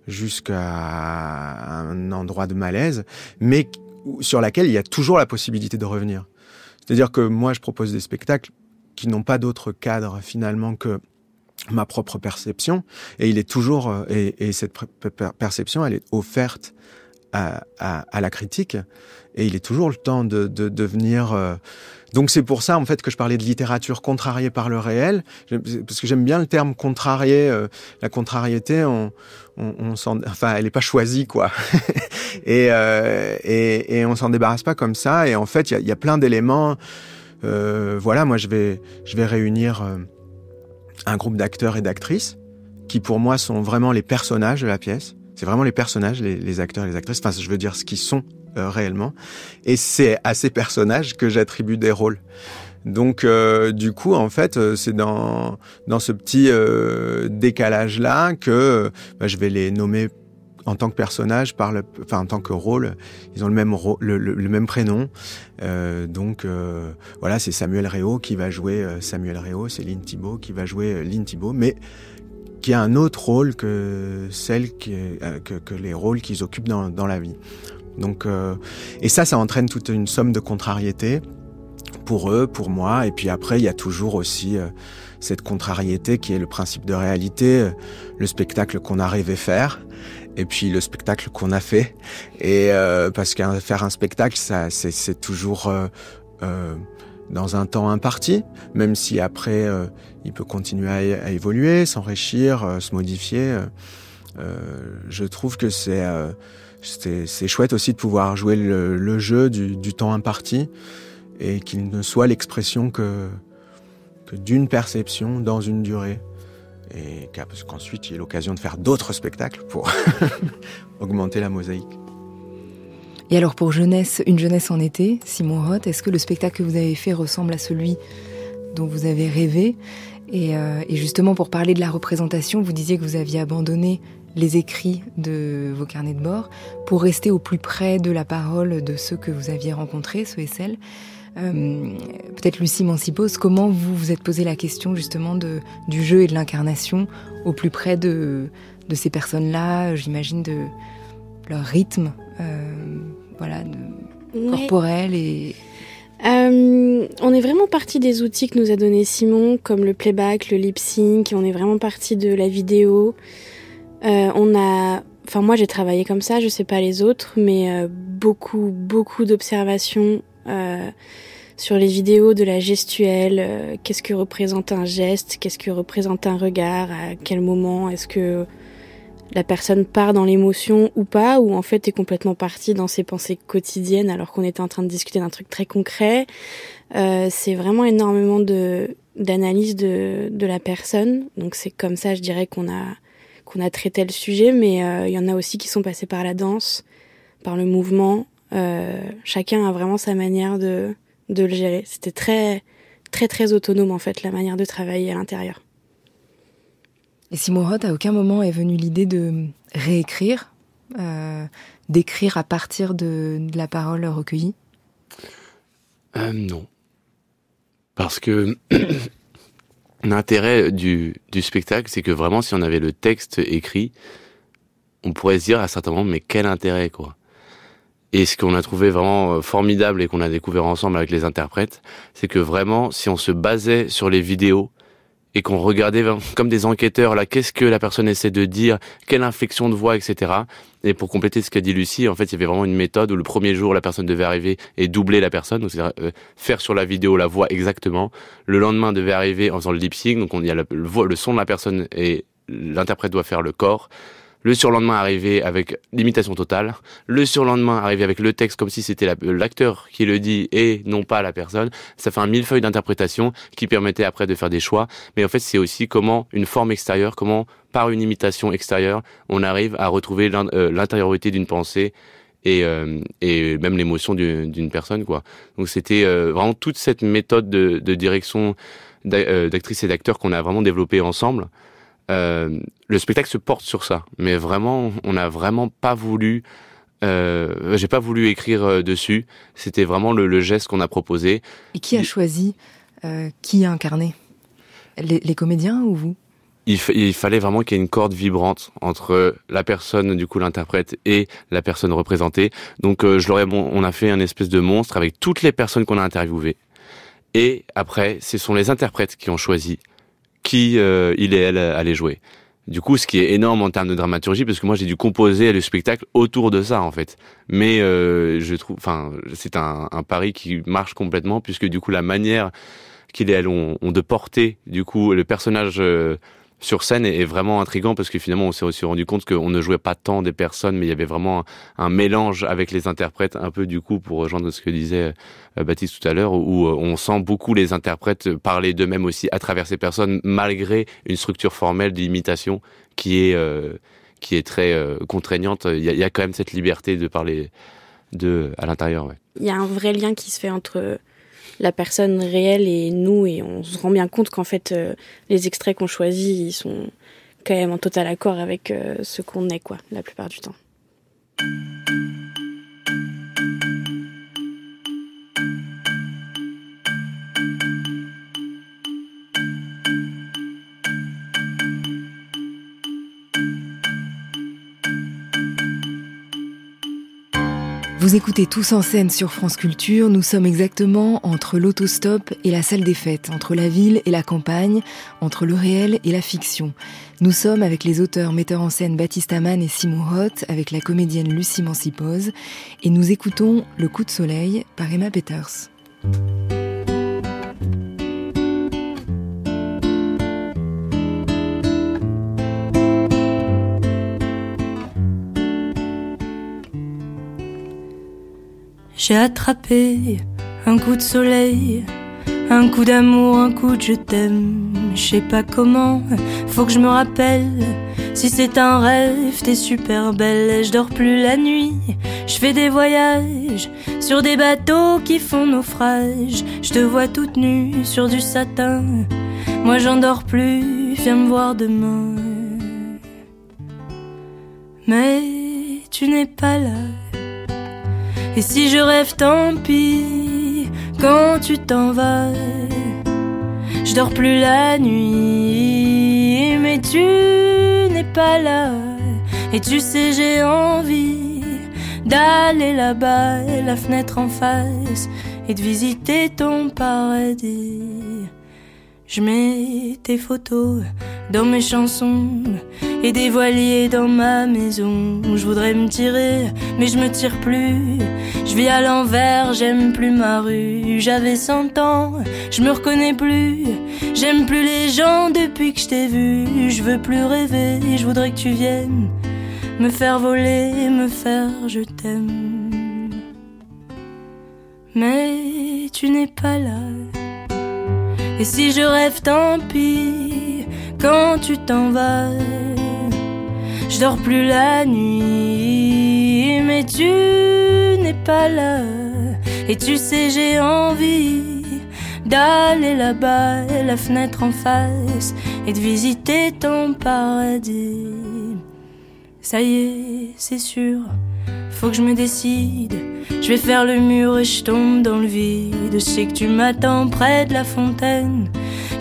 jusqu'à un endroit de malaise, mais sur laquelle il y a toujours la possibilité de revenir. C'est-à-dire que moi, je propose des spectacles qui n'ont pas d'autre cadre finalement que ma propre perception, et il est toujours euh, et, et cette perception, elle est offerte à, la critique, et il est toujours le temps de, de, venir donc c'est pour ça en fait que je parlais de littérature contrariée par le réel, parce que j'aime bien le terme contrarié. Euh, la contrariété, on, on enfin, elle n'est pas choisie quoi. et, euh, et, on s'en débarrasse pas comme ça. Et en fait, il y a, plein d'éléments. Euh, voilà, moi je vais je vais réunir euh, un groupe d'acteurs et d'actrices qui pour moi sont vraiment les personnages de la pièce. C'est vraiment les personnages, les, acteurs et les actrices. Enfin, je veux dire ce qu'ils sont euh, réellement. Et c'est à ces personnages que j'attribue des rôles. Donc du coup, en fait, c'est dans dans ce petit décalage là que bah, je vais les nommer en tant que personnage, par le, enfin en tant que rôle, ils ont le même le, le, même prénom. Euh, donc euh, voilà, c'est Samuel Réau qui va jouer Samuel Réau, c'est Lynn Thibault qui va jouer Lynn Thibault, mais qui a un autre rôle que celle qui, que, que les rôles qu'ils occupent dans, dans la vie. Donc, euh, et ça, ça entraîne toute une somme de contrariété pour eux, pour moi. Et puis après, il y a toujours aussi euh, cette contrariété qui est le principe de réalité, euh, le spectacle qu'on a rêvé faire, et puis le spectacle qu'on a fait. Et euh, parce que faire un spectacle, ça, c'est toujours dans un temps imparti, même si après, il peut continuer à, à évoluer, s'enrichir, se modifier. je trouve que c'est c'est chouette aussi de pouvoir jouer le, le jeu du, du, temps imparti et qu'il ne soit l'expression que, que d'une perception dans une durée. Et qu'ensuite ait l'occasion de faire d'autres spectacles pour augmenter la mosaïque. Et alors pour jeunesse, une jeunesse en été, Simon Roth, est-ce que le spectacle que vous avez fait ressemble à celui dont vous avez rêvé? Et, euh, et justement pour parler de la représentation, vous disiez que vous aviez abandonné les écrits de vos carnets de bord pour rester au plus près de la parole de ceux que vous aviez rencontrés, ceux et celles. Euh, Peut-être Lucie Mancipose, comment vous vous êtes posé la question justement de, du jeu et de l'incarnation au plus près de, de ces personnes-là, j'imagine de leur rythme, euh, voilà, de, ouais. corporel et... Euh, on est vraiment parti des outils que nous a donné Simon, comme le playback, le lip sync. On est vraiment parti de la vidéo. On a, enfin moi j'ai travaillé comme ça, je sais pas les autres, mais euh, beaucoup beaucoup d'observations sur les vidéos de la gestuelle. Euh, qu'est-ce que représente un geste Qu'est-ce que représente un regard À quel moment Est-ce que la personne part dans l'émotion ou pas, ou en fait est complètement partie dans ses pensées quotidiennes alors qu'on était en train de discuter d'un truc très concret. Euh, c'est vraiment énormément de d'analyse de, de la personne. Donc c'est comme ça, je dirais qu'on a qu'on a traité le sujet, mais euh, il y en a aussi qui sont passés par la danse, par le mouvement. Euh, chacun a vraiment sa manière de, de le gérer. C'était très, très, très autonome en fait, la manière de travailler à l'intérieur. Et Simon Roth, à aucun moment est venue l'idée de réécrire, euh, d'écrire à partir de, de, la parole recueillie? Euh, Non. Parce que L'intérêt du, du spectacle, c'est que vraiment, si on avait le texte écrit, on pourrait se dire à certains moments, mais quel intérêt, quoi? Et ce qu'on a trouvé vraiment euh, formidable et qu'on a découvert ensemble avec les interprètes, c'est que vraiment, si on se basait sur les vidéos et qu'on regardait comme des enquêteurs, là, qu'est-ce que la personne essaie de dire, quelle inflexion de voix, etc. Et pour compléter ce qu'a dit Lucie, en fait, il y avait vraiment une méthode où le premier jour, la personne devait arriver et doubler la personne, donc c'est-à-dire euh, faire sur la vidéo la voix exactement. Le lendemain, devait arriver en faisant le lip sync, donc on y a le, le son de la personne et l'interprète doit faire le corps. Le surlendemain arrivé avec l'imitation totale. Le surlendemain arrivé avec le texte comme si c'était l'acteur qui le dit et non pas la personne. Ça fait un millefeuille d'interprétation qui permettait après de faire des choix. Mais en fait, c'est aussi comment une forme extérieure, comment par une imitation extérieure, on arrive à retrouver euh, l'intériorité d'une pensée et, euh, même l'émotion d'une personne quoi. Donc c'était euh, vraiment toute cette méthode de, direction d'actrice et d'acteur qu'on a vraiment développé ensemble. Euh, le spectacle se porte sur ça, mais vraiment, on n'a vraiment pas voulu. Euh, j'ai pas voulu écrire euh, dessus. C'était vraiment le, geste qu'on a proposé. Et qui a choisi euh, qui a incarné? Les, comédiens ou vous? Il, il, fallait vraiment qu'il y ait une corde vibrante entre la personne, du coup l'interprète, et la personne représentée. Donc je leur ai, bon, on a fait un espèce de monstre avec toutes les personnes qu'on a interviewées. Et après, ce sont les interprètes qui ont choisi qui euh, il et elle allaient jouer. Du coup, ce qui est énorme en termes de dramaturgie, parce que moi j'ai dû composer le spectacle autour de ça en fait. Mais euh, je trouve, enfin, c'est un, un, pari qui marche complètement, puisque du coup la manière qu'il et elle ont, ont, de porter du coup le personnage euh, sur scène est, vraiment intrigant parce que finalement on s'est aussi rendu compte qu'on ne jouait pas tant des personnes mais il y avait vraiment un, mélange avec les interprètes un peu du coup pour rejoindre ce que disait euh, Baptiste tout à l'heure où euh, on sent beaucoup les interprètes parler d'eux-mêmes aussi à travers ces personnes malgré une structure formelle d'imitation qui est euh, qui est très contraignante. Il y, a, quand même cette liberté de parler de à l'intérieur il y a un vrai lien qui se fait entre la personne réelle et nous, et on se rend bien compte qu'en fait, euh, les extraits qu'on choisit, ils sont quand même en total accord avec euh, ce qu'on est, quoi, la plupart du temps. Vous écoutez tous en scène sur France Culture, nous sommes exactement entre l'autostop et la salle des fêtes, entre la ville et la campagne, entre le réel et la fiction. Nous sommes avec les auteurs, metteurs en scène Baptiste Amann et Simon Roth, avec la comédienne Lucie Mancipose, et nous écoutons Le coup de soleil par Emma Peters. J'ai attrapé un coup de soleil, un coup d'amour, un coup de je t'aime. Je sais pas comment, faut que je me rappelle. Si c'est un rêve, t'es super belle. Je dors plus la nuit, je fais des voyages sur des bateaux qui font naufrage. Je te vois toute nue sur du satin. Moi j'en dors plus, viens me voir demain. Mais tu n'es pas là et si je rêve, tant pis, quand tu t'en vas, je dors plus la nuit, mais tu n'es pas là. Et tu sais, j'ai envie d'aller là-bas, la fenêtre en face, et de visiter ton paradis. Je mets tes photos dans mes chansons et des voiliers dans ma maison. Je voudrais me tirer, mais je me tire plus. Je vis à l'envers, j'aime plus ma rue. J'avais 100 ans, je me reconnais plus. J'aime plus les gens depuis que je t'ai vu. Je veux plus rêver, je voudrais que tu viennes me faire voler, me faire je t'aime. Mais tu n'es pas là. Et si je rêve, tant pis, quand tu t'en vas, je dors plus la nuit, mais tu n'es pas là. Et tu sais, j'ai envie d'aller là-bas, la fenêtre en face, et de visiter ton paradis. Ça y est, c'est sûr faut que je me décide. Je vais faire le mur et je tombe dans le vide. Je sais que tu m'attends près de la fontaine.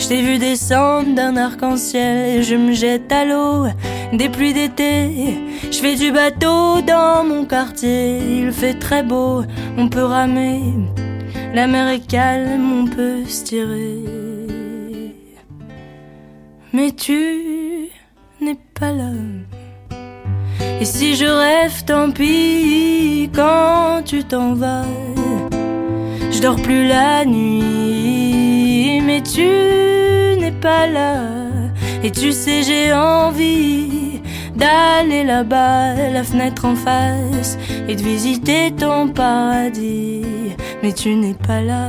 Je t'ai vu descendre d'un arc-en-ciel je me jette à l'eau. des pluies d'été. Je fais du bateau dans mon quartier, il fait très beau, on peut ramer. La mer est calme, on peut se tirer. Mais tu n'es pas là. Et si je rêve, tant pis, quand tu t'en vas. Je dors plus la nuit, mais tu n'es pas là. Et tu sais, j'ai envie d'aller là-bas, la fenêtre en face, et de visiter ton paradis. Mais tu n'es pas là.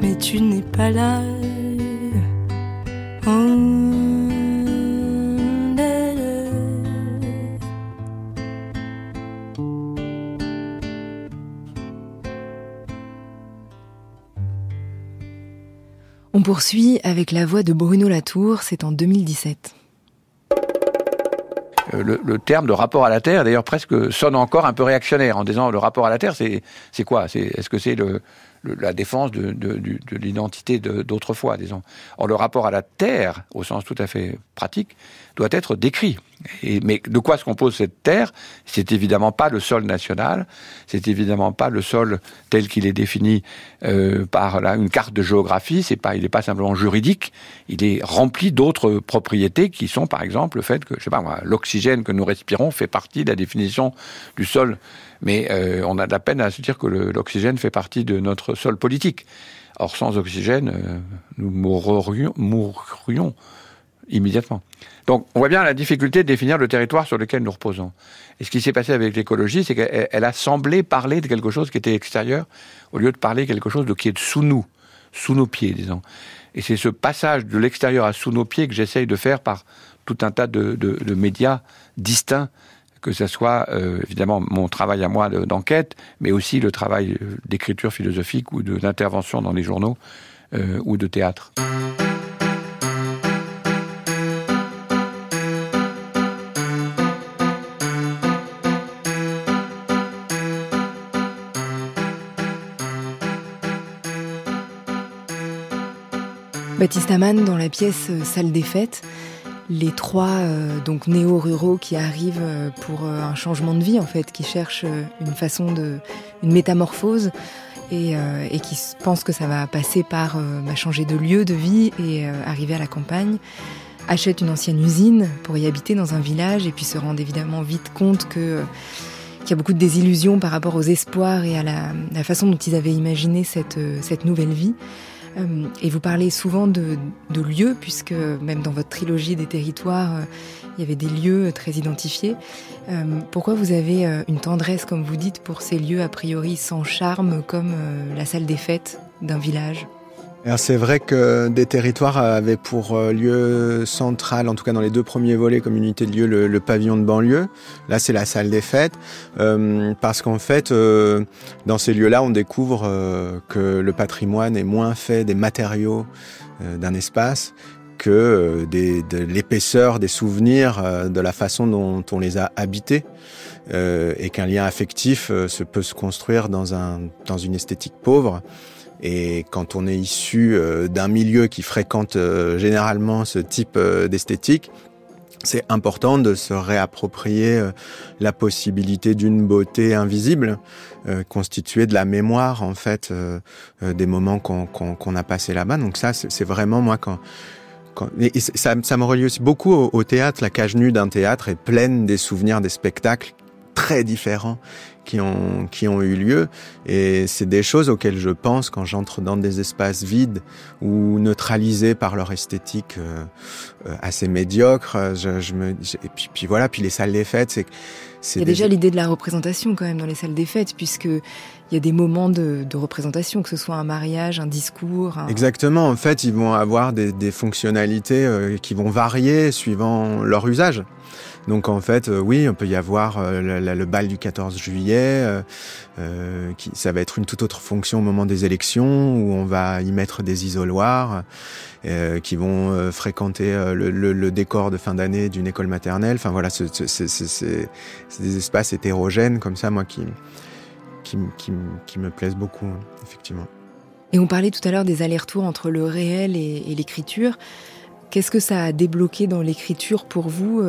Mais tu n'es pas là. On poursuit avec la voix de Bruno Latour, c'est en 2017. Euh, le, terme de rapport à la Terre, d'ailleurs, presque sonne encore un peu réactionnaire en disant le rapport à la Terre, c'est quoi? Est-ce que c'est la défense de, de, de l'identité d'autrefois, disons? Or, le rapport à la terre, au sens tout à fait pratique, doit être décrit. Mais de quoi se compose cette terre? C'est évidemment pas le sol national, c'est évidemment pas le sol tel qu'il est défini euh, par là, une carte de géographie. C'est pas, il n'est pas simplement juridique. Il est rempli d'autres propriétés qui sont, par exemple, le fait que, je sais pas l'oxygène que nous respirons fait partie de la définition du sol mais euh, on a de la peine à se dire que l'oxygène fait partie de notre sol politique. Or, sans oxygène, euh, nous mourrions immédiatement. Donc, on voit bien la difficulté de définir le territoire sur lequel nous reposons. Et ce qui s'est passé avec l'écologie, c'est qu'elle a semblé parler de quelque chose qui était extérieur, au lieu de parler de quelque chose de, qui est sous nous, sous nos pieds, disons. Et c'est ce passage de l'extérieur à sous nos pieds que j'essaye de faire par tout un tas de, de, médias distincts que ce soit euh, évidemment mon travail à moi d'enquête, mais aussi le travail euh, d'écriture philosophique ou d'intervention dans les journaux euh, ou de théâtre. Baptiste Amann, dans la pièce Salle des fêtes, les trois euh, donc néo-ruraux qui arrivent euh, pour euh, un changement de vie en fait, qui cherchent une façon de, une métamorphose et, et qui pensent que ça va passer par bah, changer de lieu de vie et arriver à la campagne, achètent une ancienne usine pour y habiter dans un village et puis se rendent évidemment vite compte que qu'il y a beaucoup de désillusions par rapport aux espoirs et à la, la façon dont ils avaient imaginé cette, cette nouvelle vie. Euh, et vous parlez souvent de, lieux, puisque même dans votre trilogie des territoires, euh, il y avait des lieux très identifiés. Euh, pourquoi vous avez une tendresse, comme vous dites, pour ces lieux a priori sans charme, comme la salle des fêtes d'un village? C'est vrai que des territoires avaient pour euh, lieu central, en tout cas dans les deux premiers volets comme unité de lieu, le, pavillon de banlieue. Là, c'est la salle des fêtes, euh, parce qu'en fait, euh, dans ces lieux-là, on découvre que le patrimoine est moins fait des matériaux d'un espace que de l'épaisseur des souvenirs, de la façon dont on les a habités. et qu'un lien affectif se peut se construire dans, un, dans une esthétique pauvre. Et quand on est issu euh, d'un milieu qui fréquente euh, généralement ce type euh, d'esthétique, c'est important de se réapproprier la possibilité d'une beauté invisible, constituée de la mémoire en fait des moments qu'on a passés là-bas. Donc ça, c'est vraiment moi quand ça, ça, me relie aussi beaucoup au, au théâtre. La cage nue d'un théâtre est pleine des souvenirs des spectacles très différents qui ont, qui ont eu lieu. Et c'est des choses auxquelles je pense quand j'entre dans des espaces vides ou neutralisés par leur esthétique euh, euh, assez médiocre. Je, je me, et puis, puis, voilà, puis les salles des fêtes, c'est il y a déjà l'idée de la représentation quand même dans les salles des fêtes, puisque il y a des moments de, de représentation, que ce soit un mariage, un discours. Exactement. En fait, ils vont avoir des, des fonctionnalités euh, qui vont varier suivant leur usage. Donc en fait, euh, oui, on peut y avoir euh, le, bal du 14 juillet, euh, ça va être une toute autre fonction au moment des élections, où on va y mettre des isoloirs qui vont fréquenter le, décor de fin d'année d'une école maternelle. Enfin voilà, c'est des espaces hétérogènes comme ça, moi qui me plaisent beaucoup, effectivement. Et on parlait tout à l'heure des allers-retours entre le réel et, l'écriture. Qu'est-ce que ça a débloqué dans l'écriture pour vous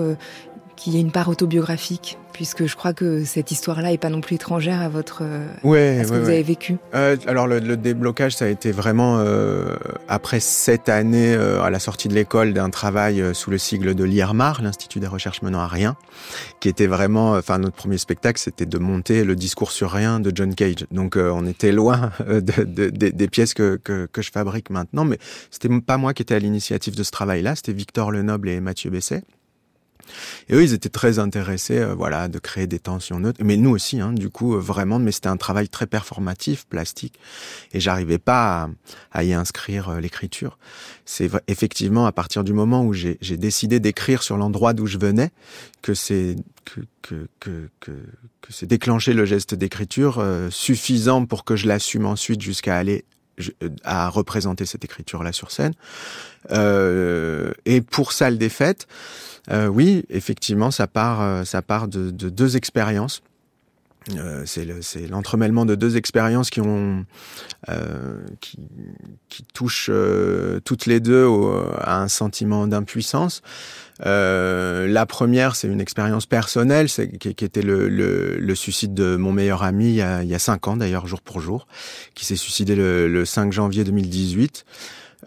qu'il y ait une part autobiographique puisque je crois que cette histoire-là est pas non plus étrangère à votre ouais, à ce que vous ouais. avez vécu. Euh, alors le, le, déblocage, ça a été vraiment euh, après sept années euh, à la sortie de l'école d'un travail euh, sous le sigle de l'IRMAR, l'Institut des recherches menant à rien, qui était vraiment, enfin notre premier spectacle, c'était de monter le discours sur rien de John Cage. Donc euh, on était loin de, de, de, des pièces que, que, que je fabrique maintenant, mais c'était pas moi qui étais à l'initiative de ce travail-là, c'était Victor Lenoble et Mathieu Besset. Et eux, ils étaient très intéressés, euh, voilà, de créer des tensions neutres. Mais nous aussi, hein, du coup, euh, vraiment. Mais c'était un travail très performatif, plastique, et j'arrivais pas à, y inscrire euh, l'écriture. C'est effectivement à partir du moment où j'ai décidé d'écrire sur l'endroit d'où je venais que c'est que que que que, c'est déclenché le geste d'écriture suffisant pour que je l'assume ensuite jusqu'à aller à représenter cette écriture-là sur scène. Euh, et pour salle des fêtes, euh, oui, effectivement, ça part, euh, ça part de deux expériences. Euh, c'est l'entremêlement de deux expériences qui ont euh, qui, qui touchent euh, toutes les deux au, à un sentiment d'impuissance. Euh, la première, c'est une expérience personnelle, qui, qui, était le, le, le, suicide de mon meilleur ami il y a, il y a cinq ans d'ailleurs, jour pour jour, qui s'est suicidé le, le 5 janvier 2018.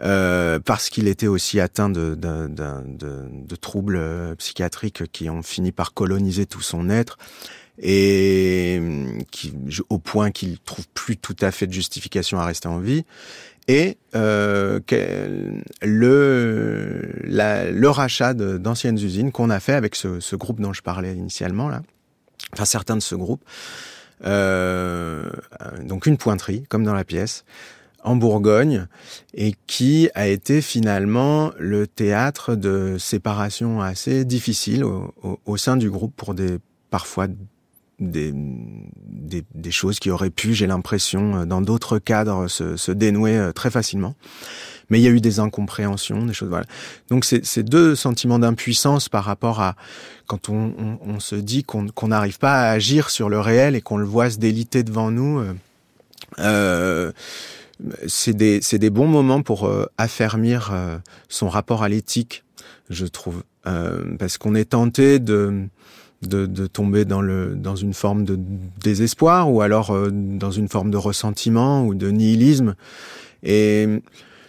Euh, parce qu'il était aussi atteint de, de, de, de, troubles psychiatriques qui ont fini par coloniser tout son être et qui, au point qu'il trouve plus tout à fait de justification à rester en vie. Et euh, le, le rachat d'anciennes usines qu'on a fait avec ce, ce, groupe dont je parlais initialement là, enfin certains de ce groupe, euh, donc une pointerie comme dans la pièce en Bourgogne et qui a été finalement le théâtre de séparations assez difficiles au, au, au sein du groupe pour des parfois des, des, des choses qui auraient pu, j'ai l'impression, dans d'autres cadres se, se, dénouer très facilement. Mais il y a eu des incompréhensions, des choses. Voilà. Donc ces deux sentiments d'impuissance par rapport à quand on, on, on se dit qu'on n'arrive pas à agir sur le réel et qu'on le voit se déliter devant nous. Euh, c'est des, des bons moments pour euh, affermir euh, son rapport à l'éthique, je trouve, euh, parce qu'on est tenté de, de, de, tomber dans, le, dans une forme de désespoir ou alors euh, dans une forme de ressentiment ou de nihilisme. Et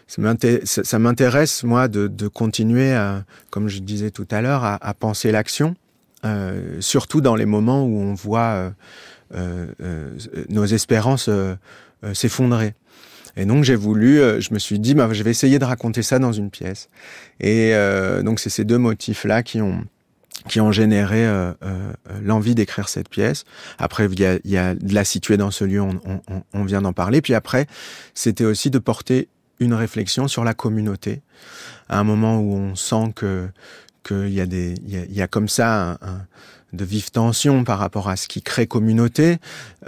ça m'intéresse, moi, de, de, continuer, à, comme je disais tout à l'heure, à, à, penser l'action, euh, surtout dans les moments où on voit nos espérances s'effondrer. Et donc j'ai voulu, euh, je me suis dit, bah, je vais essayer de raconter ça dans une pièce. Et euh, donc c'est ces deux motifs-là qui ont qui ont généré euh, euh, l'envie d'écrire cette pièce. Après, il y a, y a de la situer dans ce lieu, on, on, on vient d'en parler. Puis après, c'était aussi de porter une réflexion sur la communauté, à un moment où on sent que qu'il y a des, il y a, y a comme ça un de vives tensions par rapport à ce qui crée communauté,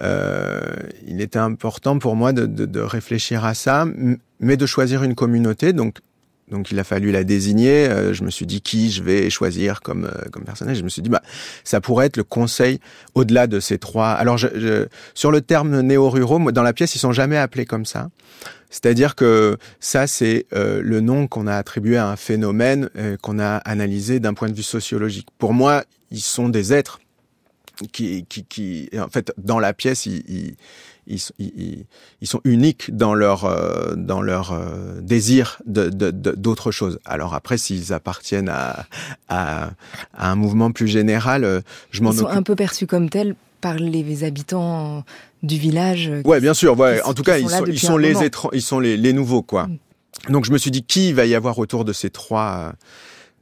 euh, il était important pour moi de, de, de, réfléchir à ça, mais de choisir une communauté. Donc, donc il a fallu la désigner. Euh, je me suis dit qui je vais choisir comme euh, comme personnage. Je me suis dit bah ça pourrait être le conseil au-delà de ces trois. Alors je, je, sur le terme néo-ruraux, dans la pièce ils sont jamais appelés comme ça. C'est-à-dire que ça, c'est euh, le nom qu'on a attribué à un phénomène qu'on a analysé d'un point de vue sociologique. Pour moi, ils sont des êtres qui, qui, qui en fait, dans la pièce, ils, ils, ils, ils, ils sont uniques dans leur, euh, dans leur euh, désir de, de, chose. Alors après, s'ils appartiennent à, à, à, un mouvement plus général, euh, je m'en Ils sont un peu perçus comme tels par les habitants du village. Ouais, bien sûr. Ouais. en tout cas, ils sont, ils sont les ils sont les, les nouveaux, quoi. Mm. Donc je me suis dit qui va y avoir autour de ces trois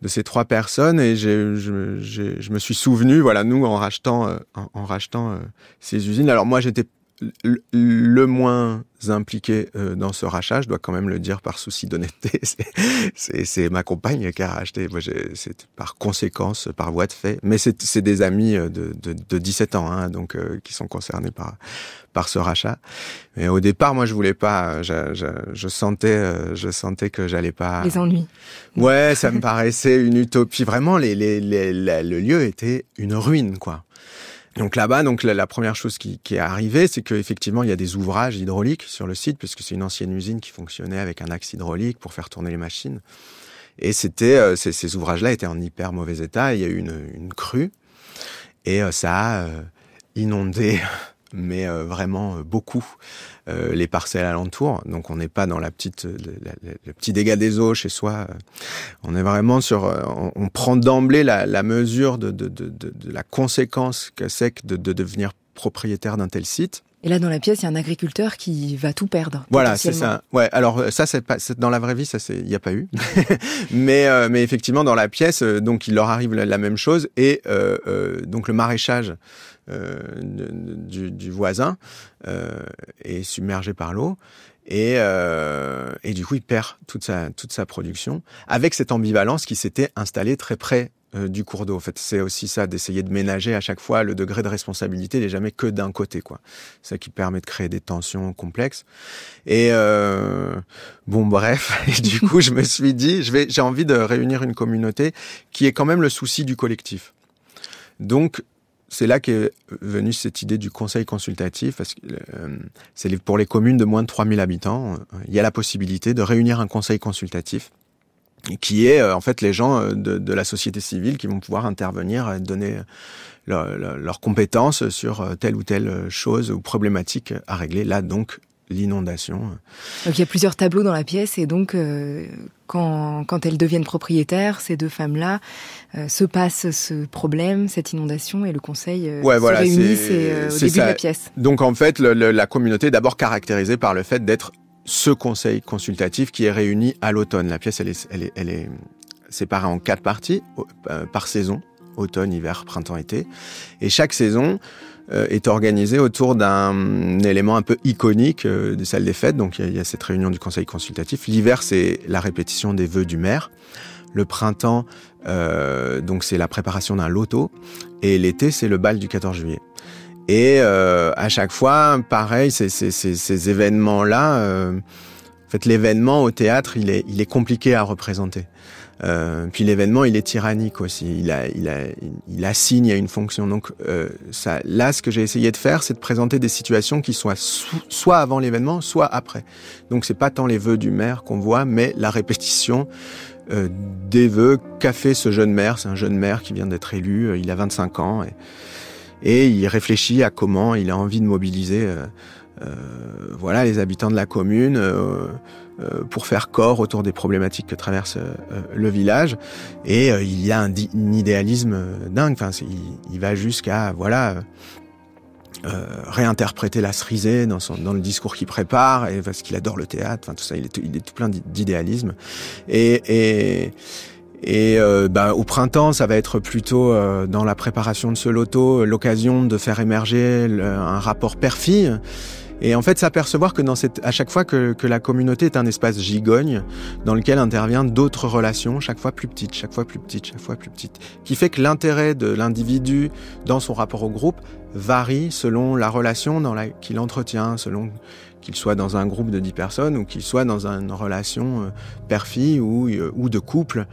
de ces trois personnes et je, je, je, me suis souvenu, voilà, nous en rachetant en, en rachetant ces usines. Alors moi j'étais le, moins impliqué euh, dans ce rachat, je dois quand même le dire par souci d'honnêteté, c'est ma compagne qui a racheté, moi c'est par conséquence, par voie de fait, mais c'est des amis de, de, de 17 ans, hein, donc euh, qui sont concernés par par ce rachat. Mais au départ, moi je voulais pas, je, je, je sentais, euh, je sentais que j'allais pas. Les ennuis. Ouais, ça me paraissait une utopie. Vraiment, les, les, les, les, le lieu était une ruine, quoi. Donc là-bas, la, première chose qui, est arrivée, c'est qu'effectivement, il y a des ouvrages hydrauliques sur le site, puisque c'est une ancienne usine qui fonctionnait avec un axe hydraulique pour faire tourner les machines. Et c'était euh, ces, ouvrages-là étaient en hyper mauvais état. Il y a eu une, une crue et euh, ça a euh, inondé, mais euh, vraiment euh, beaucoup, euh, les parcelles alentours. Donc on n'est pas dans la petite, le, le, le, petit dégât des eaux chez soi. On est vraiment sur, on, on prend d'emblée la, la, mesure de, de, de, de, la conséquence que c'est que de, de devenir propriétaire d'un tel site. Et là, dans la pièce, il y a un agriculteur qui va tout perdre. Voilà, c'est ça. Ouais. Alors ça, c'est pas dans la vraie vie, ça, c'est il n'y a pas eu. mais euh, mais effectivement, dans la pièce, euh, donc il leur arrive la, la même chose et euh, euh donc le maraîchage du, du, voisin est submergé par l'eau. Et, et du coup, il perd toute sa, toute sa production avec cette ambivalence qui s'était installée très près euh, du cours d'eau. En fait, c'est aussi ça, d'essayer de ménager à chaque fois le degré de responsabilité n'est jamais que d'un côté, quoi. Ça qui permet de créer des tensions complexes. Et euh, bon, bref. Et du coup, je me suis dit, je vais, j'ai envie de réunir une communauté qui est quand même le souci du collectif. Donc, c'est là qu'est venue cette idée du conseil consultatif, parce que euh, c'est pour les communes de moins de 3000 habitants, il y a la possibilité de réunir un conseil consultatif qui est euh, en fait les gens euh, de, la société civile qui vont pouvoir intervenir et donner leurs leur, leur compétences sur euh, telle ou telle chose ou problématique à régler. Là, donc, l'inondation. Donc, il y a plusieurs tableaux dans la pièce et donc, euh, quand, quand elles deviennent propriétaires, ces deux femmes-là, euh, se passe ce problème, cette inondation et le conseil euh, ouais, se voilà, réunissent au début ça. de la pièce. Donc, en fait, le, le, la communauté est d'abord caractérisée par le fait d'être ce conseil consultatif qui est réuni à l'automne. La pièce, elle est, elle est, elle est séparée en quatre parties euh, par saison automne, hiver, printemps, été. Et chaque saison euh, est organisée autour d'un élément un peu iconique euh, des salles des fêtes. Donc il y, a cette réunion du conseil consultatif. L'hiver, c'est la répétition des vœux du maire. Le printemps, euh, donc c'est la préparation d'un loto. Et l'été, c'est le bal du 14 juillet. Et euh, à chaque fois, pareil, ces, ces, ces, ces événements-là, euh, en fait, l'événement au théâtre, il est, il est compliqué à représenter. Euh, puis l'événement, il est tyrannique aussi. Il, a, il, a, il assigne à une fonction. Donc euh, ça, là, ce que j'ai essayé de faire, c'est de présenter des situations qui soient so soit avant l'événement, soit après. Donc c'est pas tant les vœux du maire qu'on voit, mais la répétition euh, des vœux qu'a fait ce jeune maire. C'est un jeune maire qui vient d'être élu. Il a 25 ans. Et, et il réfléchit à comment il a envie de mobiliser euh, euh, voilà les habitants de la commune euh, pour faire corps autour des problématiques que traverse le village. Et il y a un, un idéalisme dingue. Enfin il, il va jusqu'à voilà euh, réinterpréter la cerisée dans, son, dans le discours qu'il prépare et parce qu'il adore le théâtre. Enfin tout ça il est, il est tout plein d'idéalisme. Et, et et euh, bah, au printemps, ça va être plutôt euh, dans la préparation de ce loto l'occasion de faire émerger le, un rapport père-fille. Et en fait, s'apercevoir que dans cette, à chaque fois que, que, la communauté est un espace gigogne dans lequel interviennent d'autres relations, chaque fois plus petites, chaque fois plus petites, chaque fois plus petites, qui fait que l'intérêt de l'individu dans son rapport au groupe varie selon la relation dans la qu'il entretient, selon qu'il soit dans un groupe de 10 personnes ou qu'il soit dans une relation euh, père-fille ou, euh, ou de couple.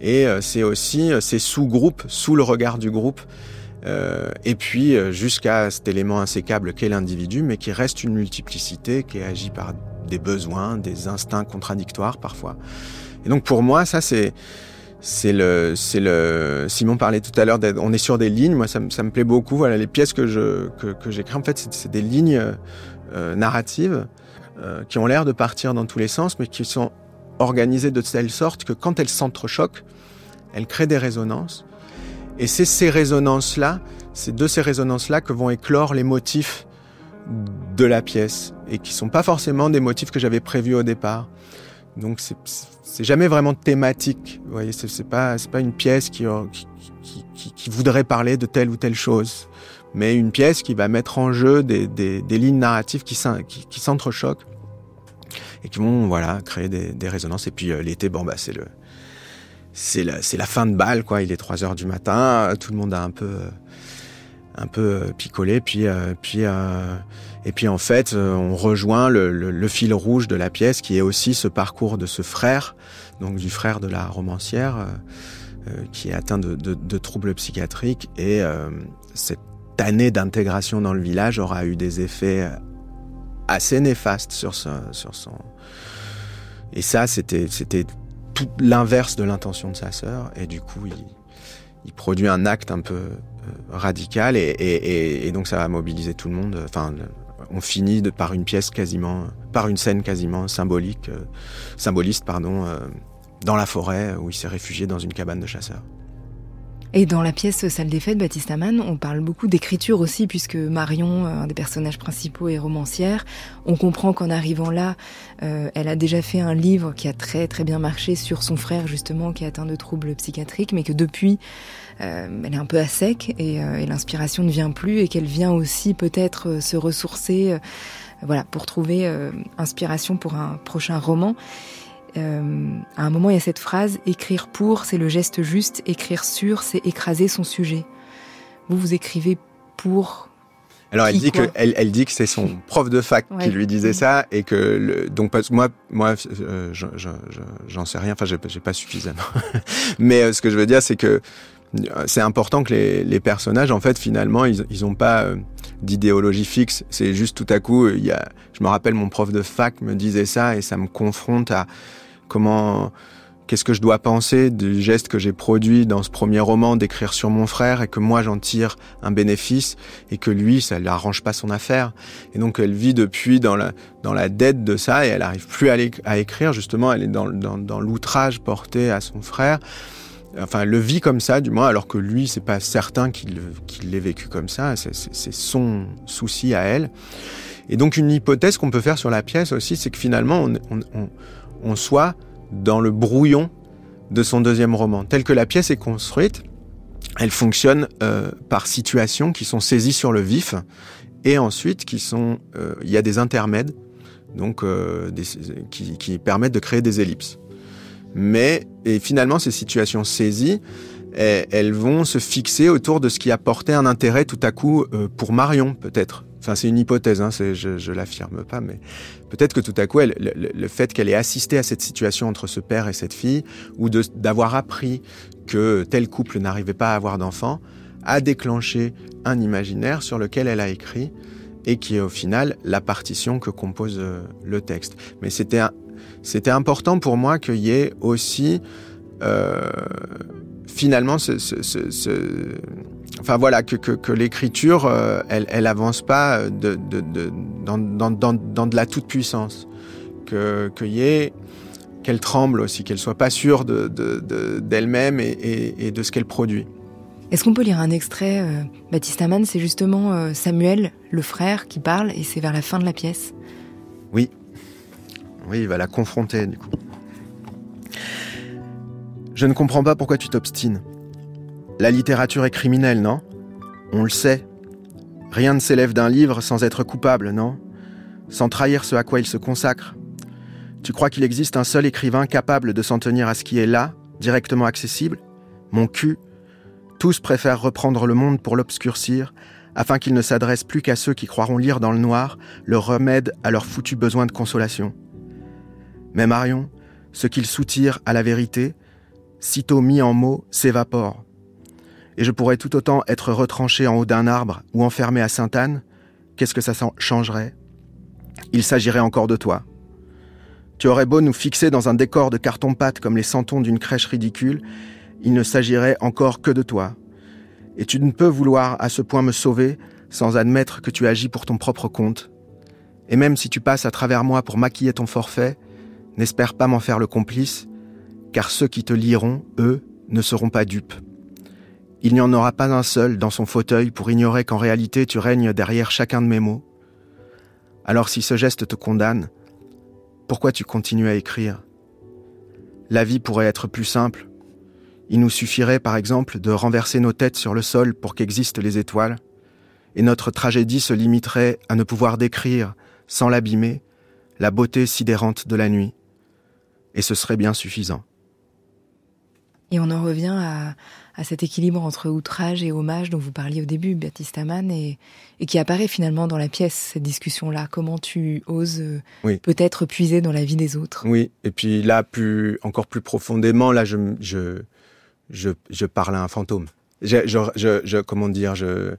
Et euh, c'est aussi ces sous-groupes, sous le regard du groupe, euh, et puis jusqu'à cet élément insécable qu'est l'individu, mais qui reste une multiplicité, qui agit par des besoins, des instincts contradictoires parfois. Et donc pour moi, ça c'est c'est le c'est le Simon parlait tout à l'heure on est sur des lignes moi ça, ça me plaît beaucoup voilà les pièces que je que, que j'écris en fait c'est des lignes euh, narratives euh, qui ont l'air de partir dans tous les sens mais qui sont organisées de telle sorte que quand elles s'entrechoquent elles créent des résonances et c'est ces résonances là c'est de ces résonances là que vont éclore les motifs de la pièce et qui sont pas forcément des motifs que j'avais prévus au départ donc c'est jamais vraiment thématique. Vous voyez, c'est pas c'est pas une pièce qui, qui, qui, qui, voudrait parler de telle ou telle chose, mais une pièce qui va mettre en jeu des, des, des lignes narratives qui, qui, qui s'entrechoquent et qui vont voilà créer des, des résonances. Et puis euh, l'été, bon bah c'est le c'est la la fin de balle quoi. Il est 3 heures du matin, tout le monde a un peu euh, un peu picolé, puis euh, puis euh, et puis en fait, euh, on rejoint le, le, le, fil rouge de la pièce qui est aussi ce parcours de ce frère, donc du frère de la romancière, euh, qui est atteint de, de, de troubles psychiatriques et euh, cette année d'intégration dans le village aura eu des effets assez néfastes sur, ce, sur son. Et ça, c'était, c'était tout l'inverse de l'intention de sa sœur. Et du coup, il, produit un acte un peu euh, radical. Et, donc, ça va mobiliser tout le monde. Enfin, on finit de, par une pièce quasiment, par une scène quasiment symbolique, euh, symboliste, pardon, euh, dans la forêt où il s'est réfugié dans une cabane de chasseurs. Et dans la pièce Salle des Fêtes, Baptiste Amann, on parle beaucoup d'écriture aussi, puisque Marion, un des personnages principaux, est romancière. On comprend qu'en arrivant là, euh, elle a déjà fait un livre qui a très très bien marché sur son frère, justement, qui est atteint de troubles psychiatriques, mais que depuis, euh, elle est un peu à sec et, euh, et l'inspiration ne vient plus, et qu'elle vient aussi peut-être euh, se ressourcer, euh, voilà, pour trouver euh, inspiration pour un prochain roman. Euh, à un moment, il y a cette phrase écrire pour, c'est le geste juste. Écrire sur, c'est écraser son sujet. Vous, vous écrivez pour. Alors elle dit que elle, elle dit que c'est son prof de fac Ouais. qui lui disait ça et que le, donc parce moi moi euh, je- je- je- j'en sais rien enfin j'ai pas suffisamment mais euh, ce que je veux dire c'est que euh, c'est important que les, les personnages en fait finalement ils ils ont pas euh, d'idéologie fixe c'est juste tout à coup il y a je me rappelle mon prof de fac me disait ça et ça me confronte à comment qu'est-ce que je dois penser du geste que j'ai produit dans ce premier roman d'écrire sur mon frère et que moi j'en tire un bénéfice et que lui ça ne arrange pas son affaire. Et donc elle vit depuis dans la dans la dette de ça et elle arrive plus à, écrire. Justement elle est dans dans, l'outrage porté à son frère. Enfin elle le vit comme ça du moins alors que lui c'est pas certain qu'il l'ait vécu comme ça. C'est- son souci à elle. Et donc une hypothèse qu'on peut faire sur la pièce aussi c'est que finalement on, soit dans le brouillon de son deuxième roman. Tel que la pièce est construite, elle fonctionne euh, par situations qui sont saisies sur le vif et ensuite qui sont, euh, il y a des intermèdes, donc euh, qui, permettent de créer des ellipses. Mais et finalement ces situations saisies, elles, vont se fixer autour de ce qui a porté un intérêt tout à coup pour Marion peut-être. Enfin c'est une hypothèse, hein, je, je l'affirme pas, mais peut-être que tout à coup le, le- fait qu'elle ait assisté à cette situation entre ce père et cette fille, ou d'avoir appris que tel couple n'arrivait pas à avoir d'enfants, a déclenché un imaginaire sur lequel elle a écrit et qui est au final la partition que compose euh, le texte. Mais c'était c'était important pour moi qu'il y ait aussi euh, finalement ce- ce- ce- enfin voilà que, que, que l'écriture euh, elle, elle avance pas de, de, de- dans, dans, dans, dans de la toute puissance que qu'il y ait qu'elle tremble aussi qu'elle soit pas sûre de, de, de- d'elle-même et, et, et de ce qu'elle produit Est-ce qu'on peut lire un extrait euh, Baptiste Amann, c'est justement euh, Samuel, le frère, qui parle, et c'est vers la fin de la pièce. Oui. Oui, il va la confronter, du coup. Je ne comprends pas pourquoi tu t'obstines. La littérature est criminelle, non? On le sait. Rien ne s'élève d'un livre sans être coupable, non? Sans trahir ce à quoi il se consacre. Tu crois qu'il existe un seul écrivain capable de s'en tenir à ce qui est là, directement accessible? Mon cul. Tous préfèrent reprendre le monde pour l'obscurcir, afin qu'il ne s'adresse plus qu'à ceux qui croiront lire dans le noir le remède à leur foutu besoin de consolation. Mais Marion, ce qu'il soutire à la vérité, sitôt mis en mots, s'évapore. Et je pourrais tout autant être retranché en haut d'un arbre ou enfermé à Sainte-Anne, qu'est-ce que ça changerait? Il s'agirait encore de toi. Tu aurais beau nous fixer dans un décor de carton-pâte comme les santons d'une crèche ridicule, il ne s'agirait encore que de toi. Et tu ne peux vouloir à ce point me sauver sans admettre que tu agis pour ton propre compte. Et même si tu passes à travers moi pour maquiller ton forfait, n'espère pas m'en faire le complice, car ceux qui te liront, eux, ne seront pas dupes. Il n'y en aura pas un seul dans son fauteuil pour ignorer qu'en réalité tu règnes derrière chacun de mes mots. Alors si ce geste te condamne, pourquoi tu continues à écrire? La vie pourrait être plus simple. Il nous suffirait, par exemple, de renverser nos têtes sur le sol pour qu'existent les étoiles, et notre tragédie se limiterait à ne pouvoir décrire, sans l'abîmer, la beauté sidérante de la nuit. Et ce serait bien suffisant. Et on en revient à, à cet équilibre entre outrage et hommage dont vous parliez au début, Baptiste Amann, et, et qui apparaît finalement dans la pièce, cette discussion-là. Comment tu oses euh, Oui. peut-être puiser dans la vie des autres? Oui, et puis là, plus, encore plus profondément, là, je, je, je, je parle à un fantôme. Je, je, je, je- comment dire, je,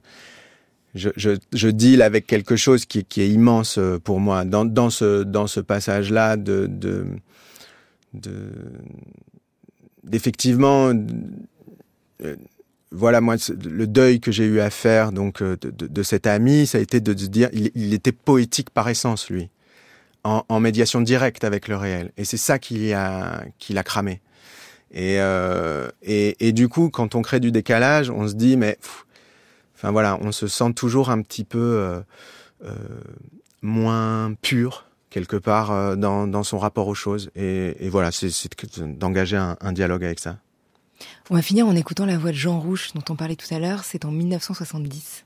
je, je, je deal avec quelque chose qui, qui est immense euh, pour moi dans, dans ce dans ce passage là de de de d'effectivement voilà moi le deuil que j'ai eu à faire donc euh, de, cet ami ça a été de, dire il, était poétique par essence lui en, médiation directe avec le réel et c'est ça qui a l'a cramé et, euh, et du coup quand on crée du décalage on se dit mais Enfin voilà, on se sent toujours un petit peu euh, euh, moins pur quelque part euh, dans, son rapport aux choses. Et, voilà, c'est d'engager un, dialogue avec ça. On va finir en écoutant la voix de Jean Rouche dont on parlait tout à l'heure. C'est en 1970.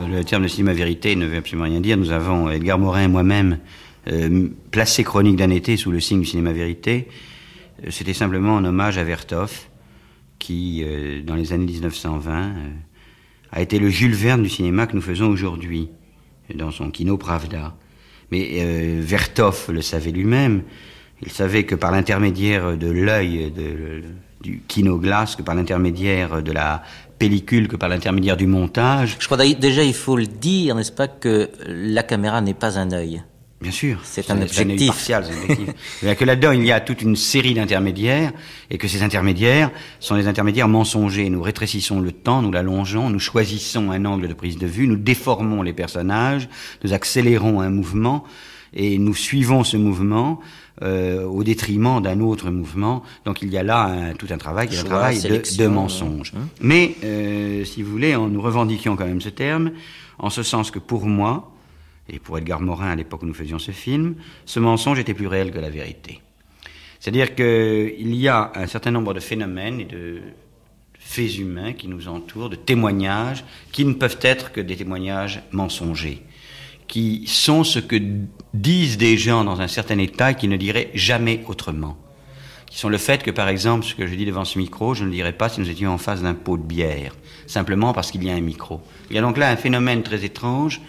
Le terme de cinéma vérité ne veut absolument rien dire. Nous avons, Edgar Morin et moi-même, euh, placé Chronique d'un été sous le signe du cinéma vérité. C'était simplement un hommage à Vertov qui, euh, dans les années 1920, euh, a été le Jules Verne du cinéma que nous faisons aujourd'hui, dans son Kino Pravda. Mais euh, Vertov le savait lui-même. Il savait que par l'intermédiaire de l'œil du kinoglace, que par l'intermédiaire de la pellicule, que par l'intermédiaire du montage. Je crois déjà, il faut le dire, n'est-ce pas, que la caméra n'est pas un œil. Bien sûr. C'est un objectif. partial, objectif. Mais que là-dedans, il y a toute une série d'intermédiaires, et que ces intermédiaires sont des intermédiaires mensongers. Nous rétrécissons le temps, nous l'allongeons, nous choisissons un angle de prise de vue, nous déformons les personnages, nous accélérons un mouvement, et nous suivons ce mouvement euh, au détriment d'un autre mouvement. Donc il y a là un, tout un travail, un travail de, de mensonge. Hein Mais, euh, si vous voulez, nous revendiquions quand même ce terme, en ce sens que pour moi, et pour Edgar Morin à l'époque où nous faisions ce film, ce mensonge était plus réel que la vérité. C'est-à-dire qu'il y a un certain nombre de phénomènes et de faits humains qui nous entourent, de témoignages, qui ne peuvent être que des témoignages mensongers, qui sont ce que disent des gens dans un certain état qui ne diraient jamais autrement. Qui sont le fait que, par exemple, ce que je dis devant ce micro, je ne le dirais pas si nous étions en face d'un pot de bière, simplement parce qu'il y a un micro. Il y a donc là un phénomène très étrange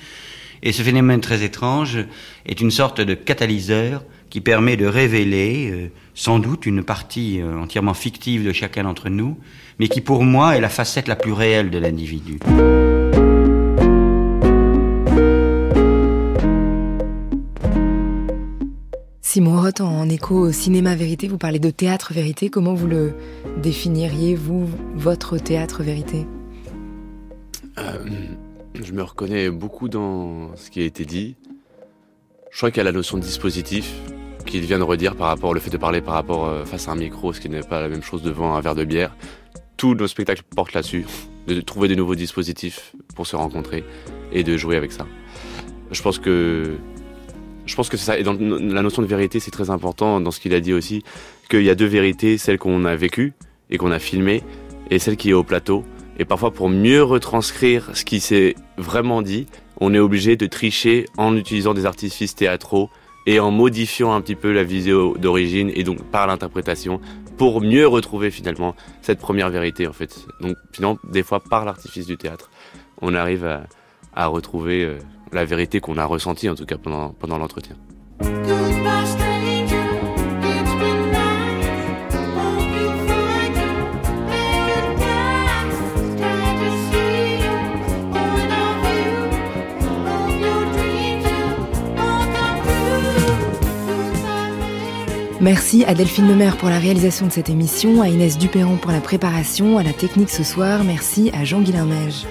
et ce phénomène très étrange est une sorte de catalyseur qui permet de révéler euh, sans doute une partie euh, entièrement fictive de chacun d'entre nous, mais qui pour moi est la facette la plus réelle de l'individu. Simon Roth, en écho au cinéma vérité, vous parlez de théâtre vérité. Comment vous le définiriez, vous, votre théâtre vérité? Euh, je me reconnais beaucoup dans ce qui a été dit. Je crois qu'il y a la notion de dispositif qu'il vient de redire par rapport au fait de parler par rapport euh, face à un micro, ce qui n'est pas la même chose devant un verre de bière. Tous nos spectacles portent là-dessus, de trouver de nouveaux dispositifs pour se rencontrer et de jouer avec ça. Je pense que je pense que c'est ça. Et la notion de vérité, c'est très important dans ce qu'il a dit aussi, qu'il y a deux vérités, celle qu'on a vécue et qu'on a filmée, et celle qui est au plateau. Et parfois, pour mieux retranscrire ce qui s'est vraiment dit, on est obligé de tricher en utilisant des artifices théâtraux et en modifiant un petit peu la vidéo d'origine et donc par l'interprétation pour mieux retrouver finalement cette première vérité en fait. Donc finalement, des fois par l'artifice du théâtre, on arrive à, à retrouver euh, la vérité qu'on a ressentie en tout cas pendant, pendant l'entretien. Merci à Delphine Lemaire pour la réalisation de cette émission, à Inès Dupéron pour la préparation, à la technique ce soir. Merci à Jean-Guilain Neige.